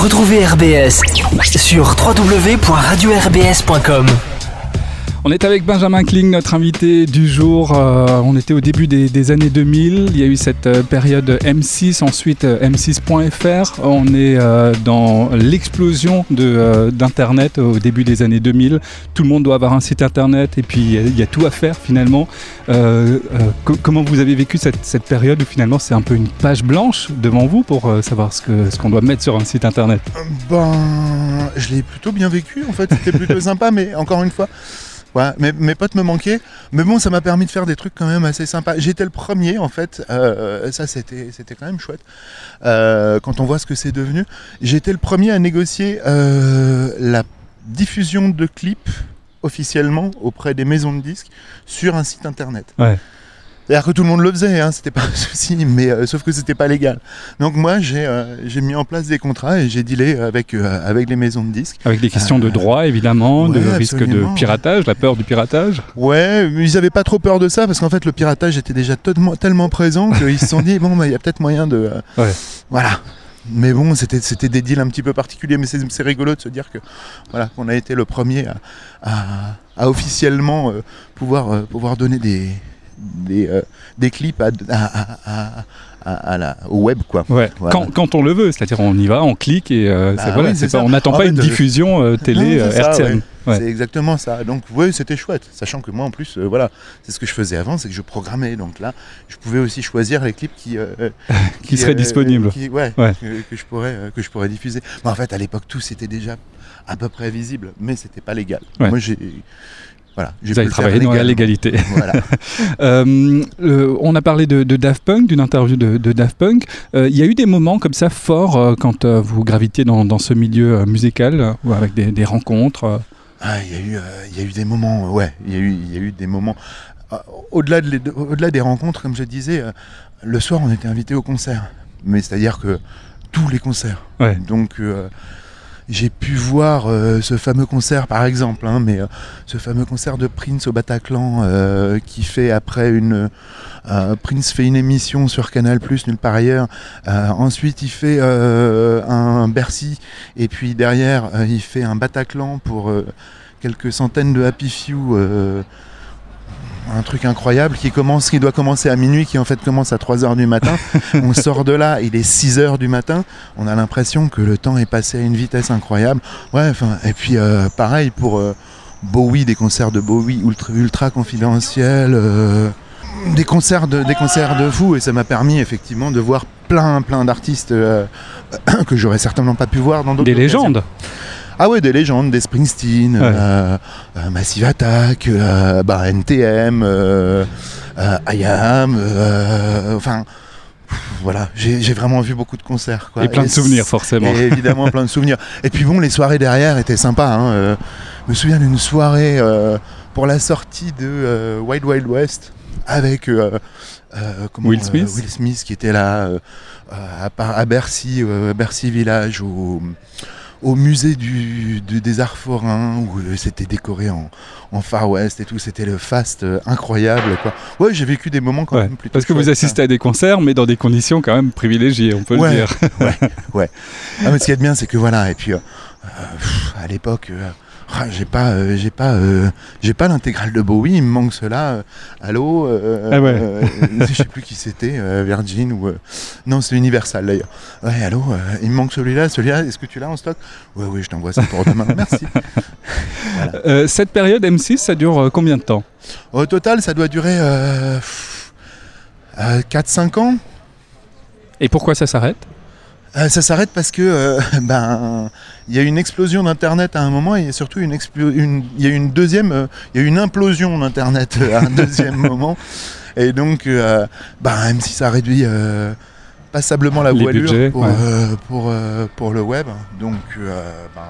S11: Retrouvez RBS sur www.radio-rbs.com.
S2: On est avec Benjamin Kling, notre invité du jour. Euh, on était au début des, des, années 2000. Il y a eu cette euh, période M6, ensuite euh, M6.fr. On est euh, dans l'explosion d'Internet au début des années 2000. Tout le monde doit avoir un site Internet et puis il y, a tout à faire finalement. Co comment vous avez vécu cette, cette période où finalement c'est un peu une page blanche devant vous pour savoir ce qu'on ce qu'on doit mettre sur un site Internet?
S6: Ben, je l'ai plutôt bien vécu en fait. C'était plutôt sympa, mais encore une fois. Mes, potes me manquaient, mais bon, ça m'a permis de faire des trucs quand même assez sympas. J'étais le premier, en fait, euh, ça c'était, c'était quand même chouette, euh, quand on voit ce que c'est devenu. J'étais le premier à négocier euh, la diffusion de clips officiellement auprès des maisons de disques sur un site internet. C'est-à-dire que tout le monde le faisait, hein, c'était pas un souci, mais euh, sauf que c'était pas légal. Donc moi j'ai euh, j'ai mis en place des contrats et j'ai dealé avec euh, avec les maisons de disques.
S2: Avec des questions de droit évidemment, ouais, de risque de piratage, la peur du piratage.
S6: Ouais, mais ils avaient pas trop peur de ça parce qu'en fait le piratage était déjà tellement, présent qu'ils se sont dit bon bah il y a peut-être moyen de
S2: ouais.
S6: voilà. Mais bon, c'était c'était des deals un petit peu particuliers, mais c'est rigolo de se dire que voilà qu'on a été le premier à, à, à officiellement pouvoir pouvoir donner des des, euh, des clips à, à, à, la, au web quoi.
S2: Ouais. Voilà. Quand, quand, on le veut, c'est-à-dire on y va, on clique et euh, bah voilà, oui, pas, on n'attend pas une diffusion euh, télé non.
S6: Ouais. C'est exactement ça. Donc oui, c'était chouette, sachant que moi en plus, euh, voilà, c'est ce que je faisais avant, c'est que je programmais. Donc là, je pouvais aussi choisir les clips qui
S2: qui, qui, seraient disponibles,
S6: qui, ouais, ouais. Que, que, je pourrais que je pourrais diffuser. Mais en fait, à l'époque, tout c'était déjà à peu près visible, mais c'était pas légal. Moi, j'ai voilà,
S2: Vous avez travaillé dans la légalité.
S6: Voilà.
S2: euh, euh, on a parlé de, de Daft Punk, d'une interview de, de, Daft Punk. Euh, il y a eu des moments comme ça forts quand vous gravitiez dans, dans, ce milieu musical, ou avec des, des rencontres
S6: ah, Il y, a eu, y a eu des moments, ouais, il y, a eu, y a eu des moments. Au-delà de, au des rencontres, comme je disais, le soir on était invité au concert. Mais c'est-à-dire que tous les concerts.
S2: Ouais.
S6: Donc j'ai pu voir euh, ce fameux concert par exemple, hein, mais euh, ce fameux concert de Prince au Bataclan euh, qui fait après une euh, Prince fait une émission sur Canal nulle part ailleurs. ensuite il fait un Bercy et puis derrière il fait un Bataclan pour quelques centaines de Happy Few un truc incroyable qui commence, qui doit commencer à minuit, qui en fait commence à 3h du matin. on sort de là, il est 6h du matin. On a l'impression que le temps est passé à une vitesse incroyable. Ouais, et puis euh, pareil pour euh, Bowie, des concerts de Bowie ultra, ultra confidentiels. Euh, des concerts de des concerts de fou et ça m'a permis effectivement de voir plein plein d'artistes euh, que j'aurais certainement pas pu voir dans d'autres
S2: des légendes
S6: ah ouais, des légendes, des Springsteen, ouais. euh, euh, Massive Attack, euh, bah, NTM, IAM, enfin voilà, j'ai vraiment vu beaucoup de concerts. Quoi.
S2: Et plein de souvenirs, forcément.
S6: Et évidemment, plein de souvenirs. Et puis bon, les soirées derrière étaient sympas. Hein. Euh, je me souviens d'une soirée euh, pour la sortie de euh, Wild Wild West avec comment,
S2: Will, Smith.
S6: Will Smith qui était là à, à, Bercy, Bercy Village, au, au musée du, du- des arts forains où euh, c'était décoré en, en Far West et tout. C'était le fast euh, incroyable. Quoi. Ouais, j'ai vécu des moments quand
S2: Ouais,
S6: même plutôt.
S2: Parce que vous assistez à des concerts, mais dans des conditions quand même privilégiées, on peut
S6: Ouais,
S2: le dire.
S6: ouais, ouais. Ah, mais ce qui est bien, c'est que voilà, et puis euh, euh, pff, à l'époque, ah, j'ai pas, euh, j'ai pas, euh, j'ai pas l'intégrale de Bowie, il me manque cela. euh, allô,
S2: Ah ouais.
S6: je sais plus qui c'était, Virgin ou euh, non, c'est Universal d'ailleurs. Ouais, allô, il me manque celui-là, celui-là. Est-ce que tu l'as en stock? Ouais, oui, je t'envoie ça pour demain. Merci.
S2: Cette période M6, ça dure combien de temps?
S6: Au total, ça doit durer euh, pff, euh, 4-5 ans.
S2: Et pourquoi ça s'arrête?
S6: Euh, ça s'arrête parce que euh, ben il y a une explosion d'internet à un moment et surtout une il y a une deuxième euh, il y a une implosion d'internet à un deuxième moment et donc ben M6 a réduit euh, passablement la
S2: Les
S6: voilure
S2: budgets,
S6: pour
S2: ouais.
S6: pour pour le web donc ben,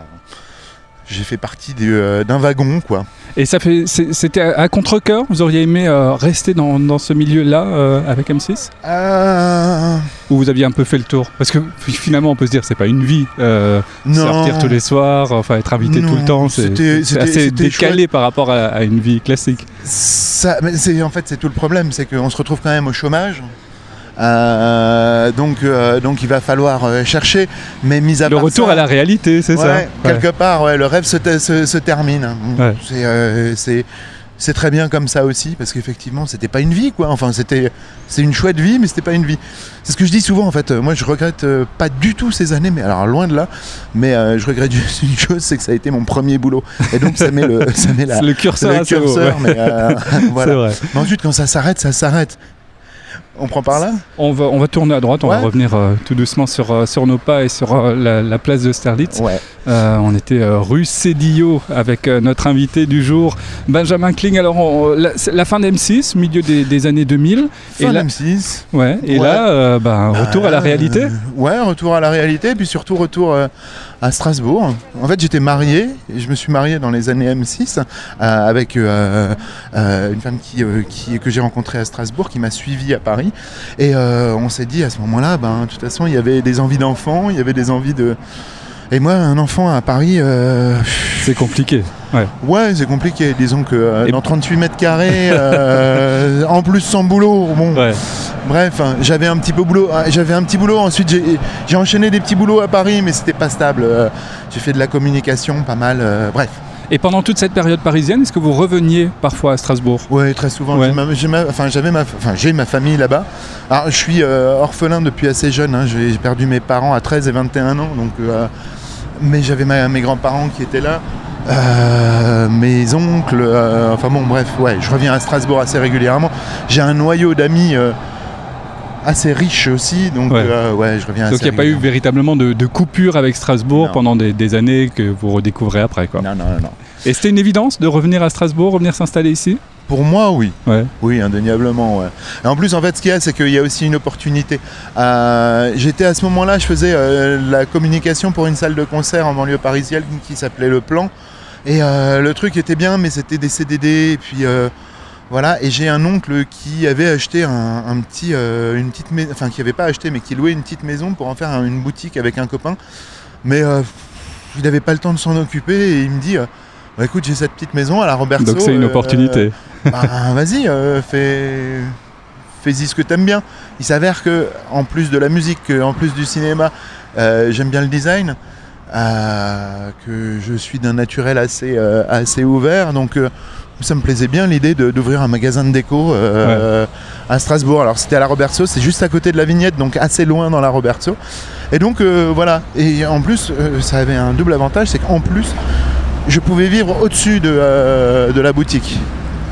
S6: j'ai fait partie euh, d'un wagon quoi.
S2: Et ça fait, c'était à, à contre-cœur Vous auriez aimé euh, rester dans, dans ce milieu-là euh, avec M6
S6: Euh,
S2: Ou vous aviez un peu fait le tour? Parce que fi- finalement, on peut se dire, c'est pas une vie.
S6: Non.
S2: Sortir tous les soirs, enfin être invité tout le temps, c'est assez décalé
S6: chouette.
S2: par rapport à, à une vie classique.
S6: Ça, mais en fait c'est tout le problème, c'est qu'on se retrouve quand même au chômage. Euh, donc, euh, donc il va falloir euh, chercher, mais mis à
S2: Le
S6: part
S2: retour
S6: ça-
S2: à la réalité, c'est ça
S6: Ouais, quelque part, ouais, le rêve se, te- se- se termine. C'est, très bien comme ça aussi, parce qu'effectivement, c'était pas une vie, quoi. Enfin, c'était, c'est une chouette vie, mais c'était pas une vie. C'est ce que je dis souvent, en fait. Moi, je regrette euh, pas du tout ces années, mais alors loin de là. Mais euh, je regrette juste une chose, c'est que ça a été mon premier boulot. Et donc, ça met le, ça met la,
S2: Le curseur haut,
S6: curseur,
S2: ouais.
S6: mais euh, voilà.
S2: Vrai.
S6: Mais ensuite, quand ça s'arrête, ça s'arrête. On prend par là
S2: On va, on va tourner à droite, on va revenir euh, tout doucement sur, euh, sur nos pas et sur euh, la, la place de Sterlitz.
S6: Ouais.
S2: On était rue Cédillo avec notre invité du jour, Benjamin Kling. Alors, on- la, la fin d'M6, milieu des, des années 2000.
S6: Fin
S2: et là,
S6: d'M6.
S2: Ouais, et
S6: Ouais.
S2: là, bah, retour à la réalité
S6: Ouais, retour à la réalité, puis surtout retour à Strasbourg. En fait, j'étais marié, je me suis marié dans les années M6 euh, avec euh, euh, une femme qui, que j'ai rencontrée à Strasbourg, qui m'a suivi à Paris. Et on s'est dit à ce moment-là, ben, de toute façon, il y avait des envies d'enfants, il y avait des envies de... Et moi, un enfant à Paris... euh,
S2: C'est compliqué. Ouais.
S6: Ouais, c'est compliqué. Disons que euh, dans 38 mètres carrés, euh, en plus sans boulot, bon. Bref, hein, j'avais un petit peu boulot. ah, J'avais un petit boulot. Ensuite, j'ai enchaîné des petits boulots à Paris, mais c'était pas stable. J'ai fait de la communication, pas mal. bref.
S2: Et pendant toute cette période parisienne, est-ce que vous reveniez parfois à Strasbourg?
S6: Oui, très souvent.
S2: Ouais.
S6: J'ai ma- ma- Enfin, ma, enfin, j'ai ma famille là-bas. Alors, je suis euh, orphelin depuis assez jeune. hein. J'ai perdu mes parents à 13 et 21 ans, donc. euh, mais j'avais mes grands-parents qui étaient là. euh, mes oncles, enfin bon bref, ouais, je reviens à Strasbourg assez régulièrement. J'ai un noyau d'amis assez riche aussi, donc
S2: Ouais.
S6: euh, ouais, je reviens
S2: Donc il n'y a pas eu véritablement de, de coupure avec Strasbourg
S6: Non.
S2: pendant des, des années que vous redécouvrez après. Quoi.
S6: Non, non, non, non.
S2: Et c'était une évidence de revenir à Strasbourg, revenir s'installer ici?
S6: Pour moi, oui.
S2: Ouais.
S6: Oui, indéniablement. Ouais. Et en plus, en fait, ce qu'il y a, c'est qu'il y a aussi une opportunité. Euh, J'étais à ce moment-là, je faisais euh, la communication pour une salle de concert en banlieue parisienne qui s'appelait Le Plan. Et euh, le truc était bien, mais c'était des CDD. Et puis euh, voilà. Et j'ai un oncle qui avait acheté un, un petit, euh, une petite maison, enfin qui n'avait pas acheté, mais qui louait une petite maison pour en faire un- une boutique avec un copain. Mais euh, il n'avait pas le temps de s'en occuper. Et il me dit. euh, Bah, écoute, j'ai cette petite maison à la Roberto.
S2: Donc c'est une opportunité.
S6: bah, vas-y, fais, fais-y ce que t'aimes bien. Il s'avère que, en plus de la musique, que, en plus du cinéma, j'aime bien le design, que je suis d'un naturel assez, assez ouvert, donc ça me plaisait bien l'idée d'ouvrir un magasin de déco euh, à Strasbourg. Alors c'était à la Roberto, c'est juste à côté de la Vignette, donc assez loin dans la Roberto. Et donc euh, voilà, et en plus, euh, ça avait un double avantage, c'est qu'en plus, je pouvais vivre au-dessus de, de la boutique.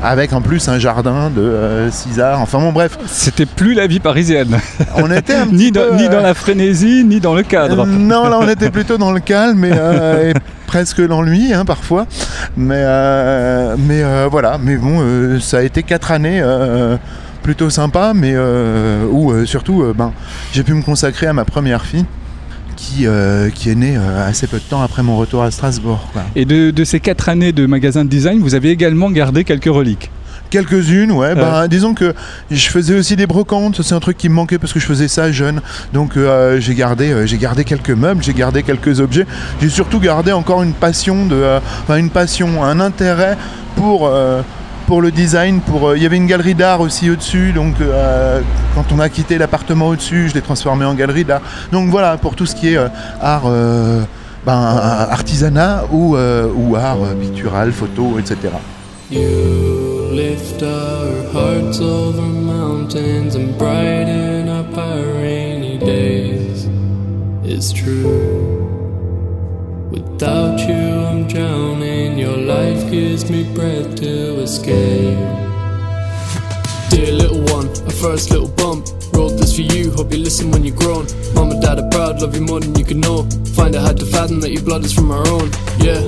S6: Avec en plus un jardin de euh, César. Enfin bon, bref.
S2: C'était plus la vie parisienne.
S6: On était un
S2: ni,
S6: petit
S2: dans,
S6: peu,
S2: ni
S6: euh,
S2: dans la frénésie, ni dans le cadre.
S6: Euh, non, là on était plutôt dans le calme et, euh, et presque l'ennui hein, parfois. Mais, euh, mais euh, voilà, mais bon, euh, ça a été quatre années euh, plutôt sympas, mais euh, où euh, surtout euh, ben, j'ai pu me consacrer à ma première fille qui, euh, qui est née euh, assez peu de temps après mon retour à Strasbourg. quoi.
S2: Et de, de ces quatre années de magasin de design, vous avez également gardé quelques reliques.
S6: Quelques-unes, ouais. Ben, disons que je faisais aussi des brocantes. C'est un truc qui me manquait parce que je faisais ça jeune. Donc euh, j'ai gardé, j'ai gardé quelques meubles, j'ai gardé quelques objets. J'ai surtout gardé encore une passion de, une passion, un intérêt pour. Pour le design, pour euh, il y avait une galerie d'art aussi au-dessus, donc euh, quand on a quitté l'appartement au-dessus, je l'ai transformé en galerie d'art. Donc voilà, pour tout ce qui est euh, art, ben, artisanat ou, ou art pictural, photo, etc.
S12: You lift our hearts over mountains and brighten up our rainy days. It's true. Escape. Dear little one, a first little bump. Wrote this for you, hope you listen when you're grown. Mom and dad are proud, love you more than you can know. Find it hard to fathom that your blood is from our own. Yeah,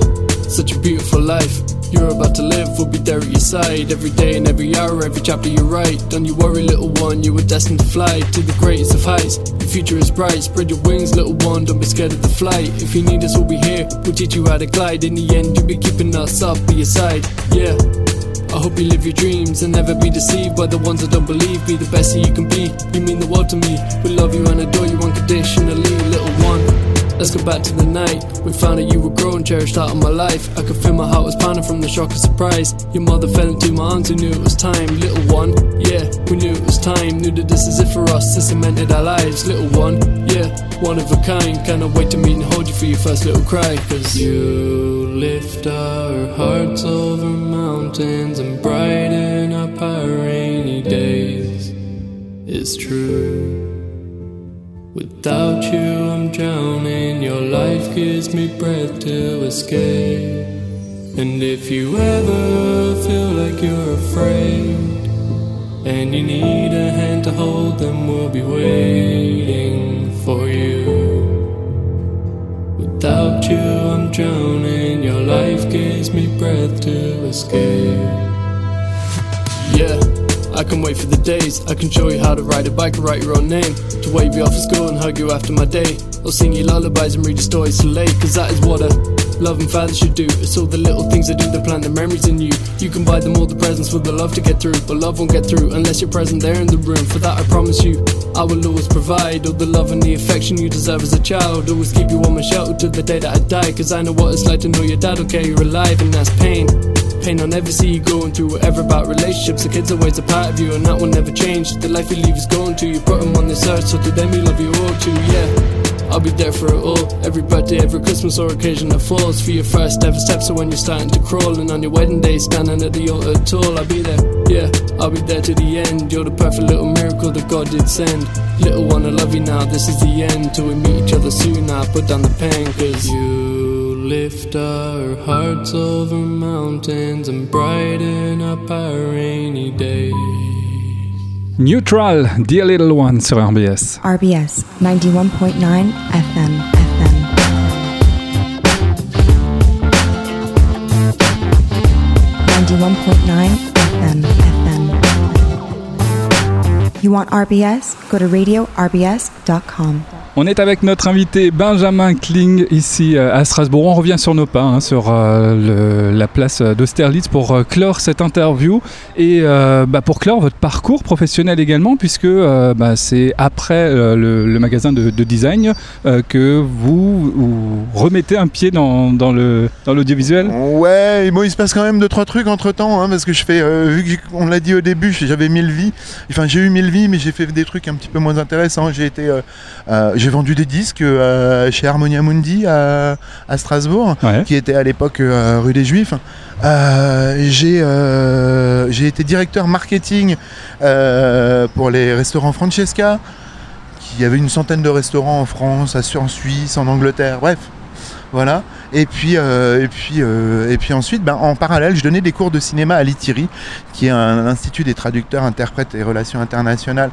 S12: such a beautiful life. You're about to live, we'll be there at your side every day and every hour, every chapter you write. Don't you worry, little one, you were destined to fly to the greatest of heights. Your future is bright, spread your wings, little one, don't be scared of the flight. If you need us, we'll be here, we'll teach you how to glide. In the end, you'll be keeping us up by your side, yeah. I hope you live your dreams and never be deceived by the ones that don't believe. Be the best that you can be. You mean the world to me. We love you and adore you unconditionally, little one. Let's go back to the night. We found that you were growing, cherished out of my life. I could feel my heart was pounding from the shock of surprise. Your mother fell into my arms, we knew it was time. Little one, yeah, we knew it was time. Knew that this is it for us, this cemented our lives. Little one, yeah, one of a kind. Cannot wait to meet and hold you for your first little cry. Cause you lift our hearts over mountains and brighten up our rainy days. It's true. Without you, I'm drowning. Your life gives me breath to escape. And if you ever feel like you're afraid and you need a hand to hold, then we'll be waiting for you. Without you, I'm drowning. Your life gives me breath to escape. Yeah. I can wait for the days. I can show you how to ride a bike or write your own name. To wave you off at school and hug you after my day. Or sing you lullabies and read you stories till late. Cause that is what a loving father should do. It's all the little things that do that plant the memories in you. You can buy them all the presents for the love to get through. But love won't get through unless you're present there in the room. For that I promise you, I will always provide all the love and the affection you deserve as a child. Always keep you warm and sheltered till the day that I die. Cause I know what it's like to know your dad care you're alive and that's pain. Pain I'll never see you going through whatever about relationships. The kids are always a part of you, and that will never change. The life you leave is going to you. Put them on this earth, so to them you love you all too. Yeah, I'll be there for it all. Every birthday, every Christmas or occasion that falls. For your first ever steps, or when you're starting to crawl, and on your wedding day, standing at the altar tall. I'll be there. Yeah, I'll be there to the end. You're the perfect little miracle that God did send. Little one, I love you now. This is the end. Till we meet each other soon. Now put down the pen, cause you lift our hearts over mountains and brighten up our rainy days.
S2: Neutral, Dear Little One sur RBS.
S1: RBS 91.9 FM. FM. 91.9 FM. FM. You want RBS? Go to radiorbs.com.
S2: On est avec notre invité Benjamin Kling ici euh, à Strasbourg. On revient sur nos pas, hein, sur euh, la place d'Austerlitz pour euh, clore cette interview et bah, pour clore votre parcours professionnel également, puisque bah, c'est après le, magasin de, de design que vous, remettez un pied dans, dans l'audiovisuel.
S6: Ouais, bon, il se passe quand même deux trois trucs entre temps, parce que je fais, vu que j'ai- on l'a dit au début, j'avais mille vies. Enfin, j'ai eu mille vies, mais j'ai fait des trucs un petit peu moins intéressants. J'ai été, j'ai vendu des disques euh, chez Harmonia Mundi à, à Strasbourg, qui était à l'époque euh, rue des Juifs. Euh, j'ai, été directeur marketing pour les restaurants Francesca. Y avait une centaine de restaurants en France, en Suisse, en Angleterre, bref. Voilà. Et puis, euh, euh, ensuite, ben, en parallèle, je donnais des cours de cinéma à l'ITIRI, qui est un institut des traducteurs, interprètes et relations internationales,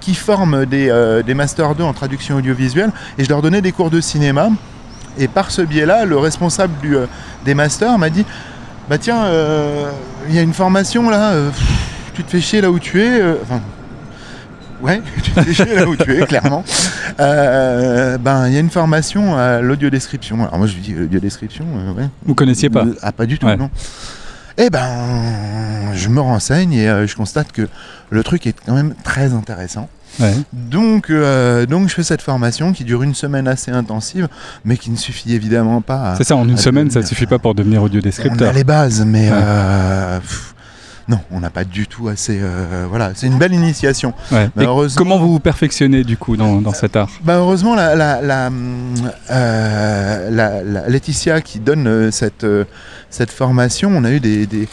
S6: qui forme des, euh, des Master 2 en traduction audiovisuelle. Et je leur donnais des cours de cinéma. Et par ce biais-là, le responsable euh, des masters m'a dit Bah tiens, il y a une formation là, tu te fais chier là où tu es. Ouais, tu chier là où tu es, clairement. Euh, ben, il y a une formation à l'audiodescription. Alors moi, je lui dis audiodescription, euh, ouais.
S2: Vous connaissiez pas
S6: Ah, pas du tout,
S2: Ouais.
S6: non. Eh ben, je me renseigne et euh, je constate que le truc est quand même très intéressant.
S2: Ouais.
S6: Donc, euh, donc je fais cette formation qui dure une semaine assez intensive, mais qui ne suffit évidemment pas.
S2: C'est ça, en une semaine, ça
S6: devenir-
S2: suffit pas pour devenir
S6: On
S2: audiodescripteur.
S6: a les bases, mais
S2: Ouais.
S6: euh, pff, non, on n'a pas du tout assez. euh, voilà, c'est une belle initiation.
S2: Ouais.
S6: Heureusement-
S2: comment vous vous perfectionnez du coup dans, dans cet art?
S6: Bah heureusement, la, la, la, euh, la- la- Laetitia qui donne euh, cette, cette formation, on a eu des, des-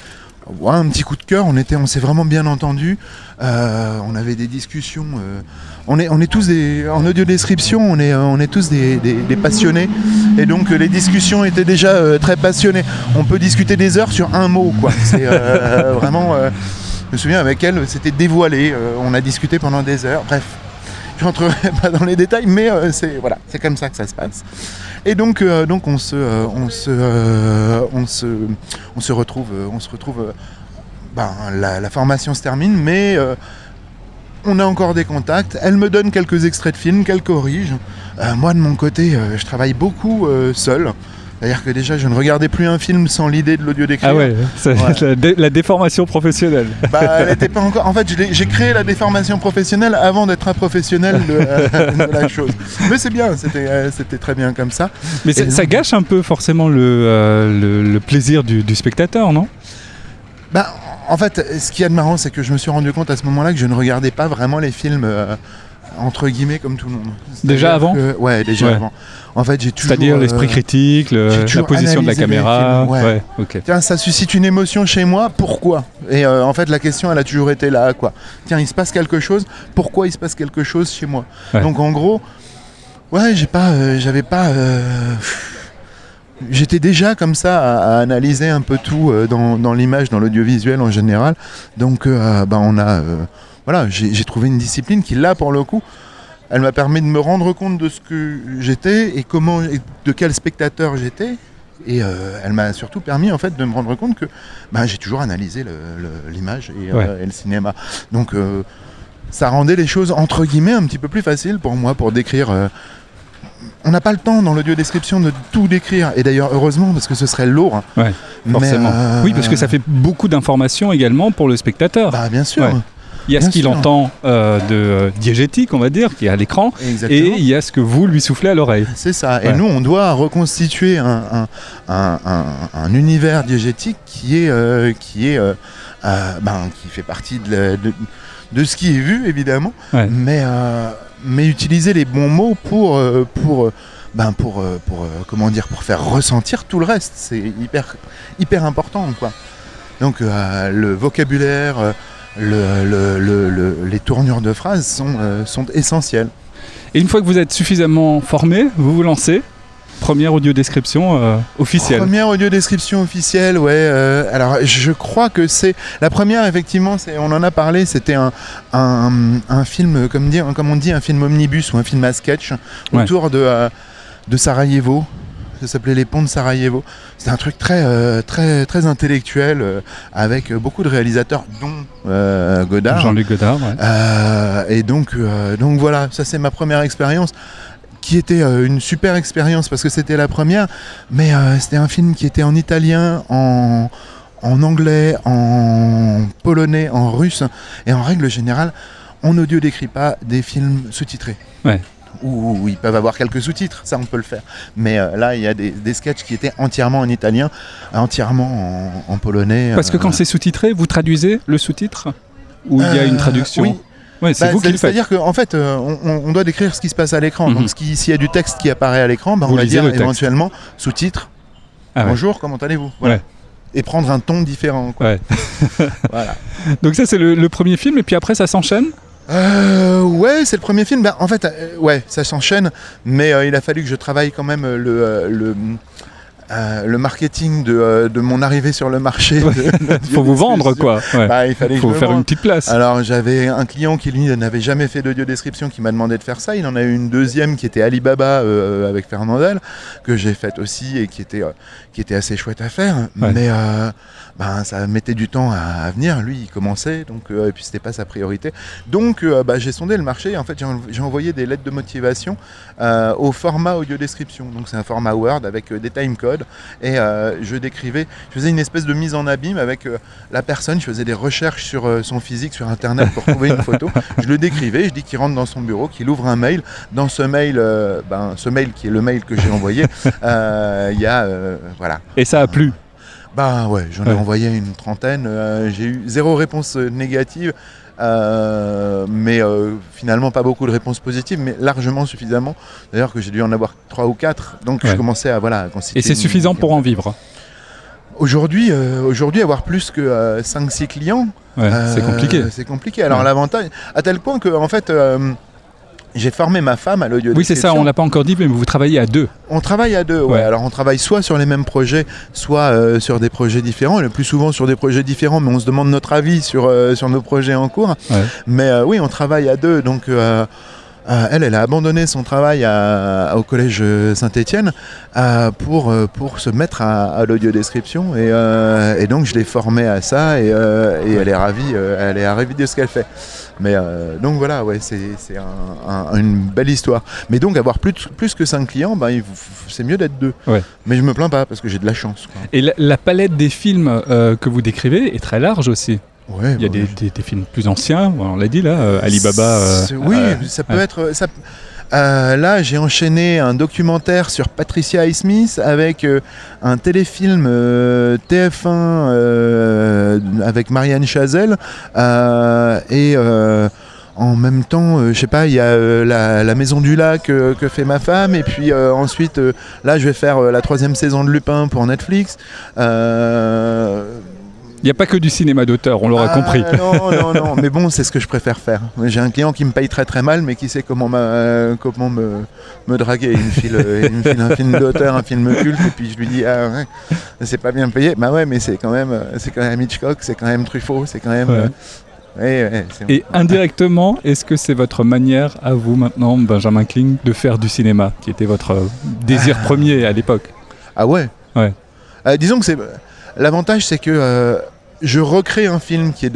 S6: ouais, un petit coup de cœur. On était, on s'est vraiment bien entendu. Euh, on avait des discussions. euh, on est, on est tous des, en audio description, on est, euh, on est tous des, des- des passionnés. Et donc les discussions étaient déjà euh, très passionnées. On peut discuter des heures sur un mot, quoi. C'est vraiment. je me souviens avec elle, c'était dévoilé. on a discuté pendant des heures. Bref, je rentrerai pas dans les détails, mais c'est voilà, c'est comme ça que ça se passe. Et donc, euh, donc on se, euh, on se, euh, on se, on se retrouve, on se retrouve. ben, la, la formation se termine, mais on a encore des contacts. Elle me donne quelques extraits de films qu'elle corrige. Moi, de mon côté, je travaille beaucoup seul. C'est-à-dire que déjà, je ne regardais plus un film sans l'idée de l'audio d'écrire.
S2: Ah ouais,
S6: Ouais.
S2: la, dé- la déformation professionnelle.
S6: Bah, elle était pas encore. En fait, j'ai créé la déformation professionnelle avant d'être un professionnel de, euh, de la chose. Mais c'est bien, c'était euh, c'était très bien comme ça.
S2: Mais ça, gâche un peu forcément le, euh, le, le plaisir du, du spectateur, non?
S6: Bah, en fait, ce qu'il y a de marrant, c'est que je me suis rendu compte à ce moment-là que je ne regardais pas vraiment les films entre guillemets comme tout le monde.
S2: Déjà avant
S6: que- Ouais, déjà
S2: Ouais.
S6: avant. En fait, j'ai toujours.
S2: C'est-à-dire l'esprit
S6: euh,
S2: critique, le- la position de la caméra.
S6: films, ouais.
S2: ouais, ok.
S6: Tiens, ça suscite une émotion chez moi, pourquoi? Et euh, en fait, la question, elle a toujours été là, quoi. Tiens, il se passe quelque chose, pourquoi il se passe quelque chose chez moi?
S2: Ouais.
S6: Donc en gros, ouais, j'ai pas, euh, j'avais pas. J'étais déjà comme ça à, à analyser un peu tout dans, dans l'image, dans l'audiovisuel en général. Donc, bah, on a, voilà, j'ai trouvé une discipline qui, là, pour le coup, elle m'a permis de me rendre compte de ce que j'étais et comment, et de quel spectateur j'étais. Et euh, elle m'a surtout permis en fait de me rendre compte que bah, j'ai toujours analysé l'image et, euh, et le cinéma. Donc euh, ça rendait les choses entre guillemets un petit peu plus faciles pour moi pour décrire. on n'a pas le temps dans l'audio description de tout décrire. Et d'ailleurs heureusement parce que ce serait lourd.
S2: Ouais, forcément. Oui, parce que ça fait beaucoup d'informations également pour le spectateur.
S6: Bah bien sûr.
S2: Ouais. Il y a
S6: Bien
S2: ce qu'il entend euh, de euh, diégétique, on va dire, qui est à l'écran, et il y a ce que vous lui soufflez à l'oreille.
S6: C'est ça.
S2: Ouais.
S6: Et nous, on doit reconstituer un, un- un- un- un univers diégétique qui est, euh, qui est, euh, ben, qui fait partie de, la- de- de ce qui est vu, évidemment,
S2: Ouais.
S6: mais, mais utiliser les bons mots pour, pour, ben, pour, pour, comment dire, pour faire ressentir tout le reste. C'est hyper, hyper important, quoi. Donc, le vocabulaire, le- le- le- les tournures de phrases sont, euh, sont essentielles.
S2: Et une fois que vous êtes suffisamment formé, vous vous lancez. Première audio description euh, officielle.
S6: Première audio description officielle, ouais. euh, alors je crois que c'est la première effectivement. C'est, on en a parlé. C'était un, un, un film, comme, dire, comme on dit, un film omnibus ou un film à sketch
S2: Ouais.
S6: autour de, euh, de Sarajevo. Ça s'appelait Les Ponts de Sarajevo. C'était un truc très, euh, très, très intellectuel euh, avec beaucoup de réalisateurs, dont euh, Godard.
S2: Jean-Luc Godard. ouais.
S6: Et donc, donc voilà, ça c'est ma première expérience qui était une super expérience parce que c'était la première, mais c'était un film qui était en italien, en, en anglais, en polonais, en russe, et en règle générale, on audio décrit pas des films sous-titrés.
S2: Ouais.
S6: Ou ils peuvent avoir quelques sous-titres, ça on peut le faire. Mais euh, là, il y a des, des sketchs qui étaient entièrement en italien, entièrement en, en polonais.
S2: Parce que
S6: euh,
S2: quand c'est sous-titré, vous traduisez le sous-titre Ou il y a une
S6: Euh,
S2: traduction
S6: oui.
S2: Ouais, c'est
S6: Bah,
S2: vous qui le faites.
S6: C'est-à-dire qu'en fait, euh, on, doit décrire ce qui se passe à l'écran.
S2: Mhm.
S6: Donc, qui- s'il y a du texte qui apparaît à l'écran, bah, on va dire éventuellement sous-titres.
S2: Ah ouais.
S6: Bonjour, comment allez-vous? Voilà.
S2: Ouais.
S6: Et prendre un ton différent. quoi. Voilà.
S2: Donc ça c'est le, le premier film et puis après ça s'enchaîne?
S6: Euh, ouais, c'est le premier film. Ben, en fait, euh, ouais, ça s'enchaîne, mais euh, il a fallu que je travaille quand même euh, le, le, le marketing de, de mon arrivée sur le marché. de-
S2: Faut vous vendre quoi. Ouais.
S6: Bah, il fallait
S2: Faut
S6: me
S2: faire
S6: vende.
S2: une petite place.
S6: Alors j'avais un client qui lui n'avait jamais fait d'audio description qui m'a demandé de faire ça. Il en a eu une deuxième qui était Alibaba avec Fernandel que j'ai faite aussi et qui était qui était assez chouette à faire.
S2: Ouais.
S6: Mais ben, ça mettait du temps à, venir. Lui il commençait donc euh, et puis c'était pas sa priorité. Donc euh, bah, j'ai sondé le marché. Et en fait j'ai en- j'ai envoyé des lettres de motivation euh, au format audio description. Donc c'est un format Word avec des time codes et je décrivais, je faisais une espèce de mise en abîme avec la personne, je faisais des recherches sur son physique sur internet pour trouver une photo, je le décrivais, je dis qu'il rentre dans son bureau, qu'il ouvre un mail, dans ce mail, ben, ce mail qui est le mail que j'ai envoyé, il y a, voilà.
S2: Et ça a plu
S6: Bah ouais, j'en ai
S2: Ouais.
S6: envoyé une trentaine. euh, j'ai eu zéro réponse euh, négative, euh, mais euh, finalement pas beaucoup de réponses positives, mais largement suffisamment. D'ailleurs que j'ai dû en avoir trois ou quatre. Donc je commençais à voilà.
S2: Et c'est
S6: une-
S2: suffisant pour en vivre
S6: Aujourd'hui, aujourd'hui, avoir plus que 5-6 clients,
S2: Ouais, c'est compliqué.
S6: C'est compliqué. Alors l'avantage, à tel point que en fait, j'ai formé ma femme à l'audio.
S2: Oui, c'est ça, on l'a pas encore dit, mais vous travaillez à deux.
S6: On travaille à deux, ouais.
S2: Ouais.
S6: Alors on travaille soit sur les mêmes projets, soit euh, sur des projets différents. Le plus souvent sur des projets différents, mais on se demande notre avis sur, euh, sur nos projets en cours.
S2: Ouais.
S6: Mais euh, oui, on travaille à deux. Donc euh, elle, elle a abandonné son travail à- au collège euh, Saint-Étienne pour, euh, pour se mettre à, à l'audiodescription. Et, et donc je l'ai formée à ça et, et elle est ravie, elle est ravie de ce qu'elle fait. Mais euh, donc voilà, ouais, c'est c'est un- un- une belle histoire. Mais donc avoir plus, plus que 5 clients, faut- c'est mieux d'être deux.
S2: Ouais.
S6: Mais je me plains pas parce que j'ai de la chance. quoi.
S2: Et la, la palette des films euh, que vous décrivez est très large aussi.
S6: Ouais,
S2: Il y a
S6: bah,
S2: des, des- des films plus anciens, on l'a dit là, euh, Alibaba.
S6: oui, ça peut être. Ça, euh, là, j'ai enchaîné un documentaire sur Patricia Highsmith avec euh, un téléfilm euh, TF1 euh, avec Marianne Chazelle et. en même temps, je sais pas, il y a la, Maison du Lac que fait ma femme, et puis ensuite, là, je vais faire la troisième saison de Lupin pour Netflix.
S2: Il n'y a pas que du cinéma d'auteur, on l'aura
S6: ah,
S2: compris.
S6: Non, non, non, mais bon, c'est ce que je préfère faire. J'ai un client qui me paye très très mal, mais qui sait comment, euh, comment me, me draguer. Il me, file, euh, il me file un film d'auteur, un film culte, et puis je lui dis, ah ouais, c'est pas bien payé. Bah ouais, mais c'est quand même, euh, c'est quand même Hitchcock, c'est quand même Truffaut, c'est quand même.
S2: Ouais.
S6: euh,
S2: Et indirectement, est-ce que c'est votre manière à vous maintenant, Benjamin Kling, de faire du cinéma, qui était votre désir premier à l'époque?
S6: Ah ouais?
S2: Ouais.
S6: Euh, disons que c'est l'avantage, c'est que euh, je recrée un film qui a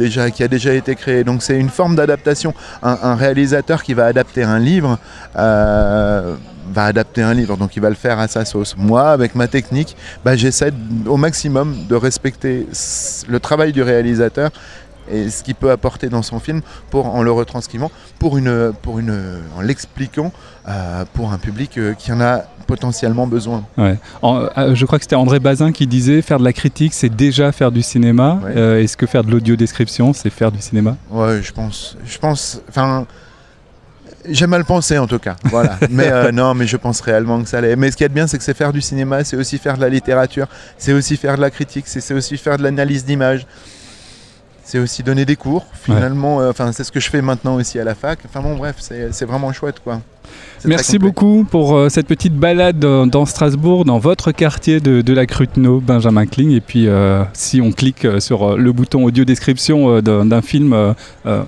S6: déjà été créé. Donc c'est une forme d'adaptation. Un, réalisateur qui va adapter un livre euh, va adapter un livre, donc il va le faire à sa sauce. Moi, avec ma technique, bah, j'essaie au maximum de respecter le travail du réalisateur et ce qu'il peut apporter dans son film pour en le retranscrivant pour une pour une en l'expliquant euh, pour un public euh, qui en a potentiellement besoin.
S2: Ouais. En- euh, je crois que c'était André Bazin qui disait faire de la critique, c'est déjà faire du cinéma.
S6: Ouais.
S2: Est-ce que faire de l'audio description, c'est faire du cinéma?
S6: Ouais, je pense. Je pense. Enfin. J'aime à le penser en tout cas, voilà. mais euh, non, mais je pense réellement que ça l'est. Mais ce qui est bien, c'est que c'est faire du cinéma, c'est aussi faire de la littérature, c'est aussi faire de la critique, c'est aussi faire de l'analyse d'image, c'est aussi donner des cours. Finalement, euh, enfin, c'est ce que je fais maintenant aussi à la fac. Enfin bon, bref, c'est c'est vraiment chouette, quoi.
S2: Merci beaucoup pour euh, cette petite balade dans, dans Strasbourg, dans votre quartier de, de la Cruteno, Benjamin Kling. Et puis, euh, si on clique euh, sur le bouton audio description d'un film,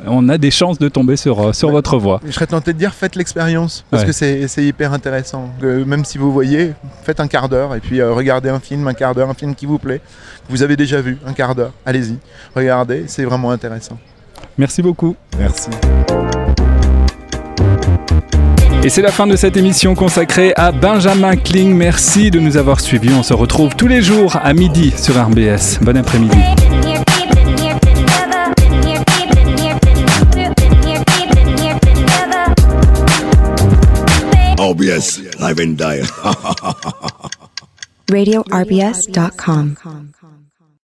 S2: on a des chances de tomber sur, sur
S6: Ouais.
S2: votre voix.
S6: Je serais tenté de dire faites l'expérience parce
S2: Ouais.
S6: que c'est hyper intéressant. Même si vous voyez, faites un quart d'heure et puis regardez un film, un quart d'heure, un film qui vous plaît, que vous avez déjà vu, un quart d'heure. Allez-y, regardez, c'est vraiment intéressant.
S2: Merci beaucoup.
S6: Merci.
S2: Et c'est la fin de cette émission consacrée à Benjamin Kling. Merci de nous avoir suivis. On se retrouve tous les jours à midi sur RBS. Bon après-midi.
S13: OBS, live and die.
S1: RadioRBS.com.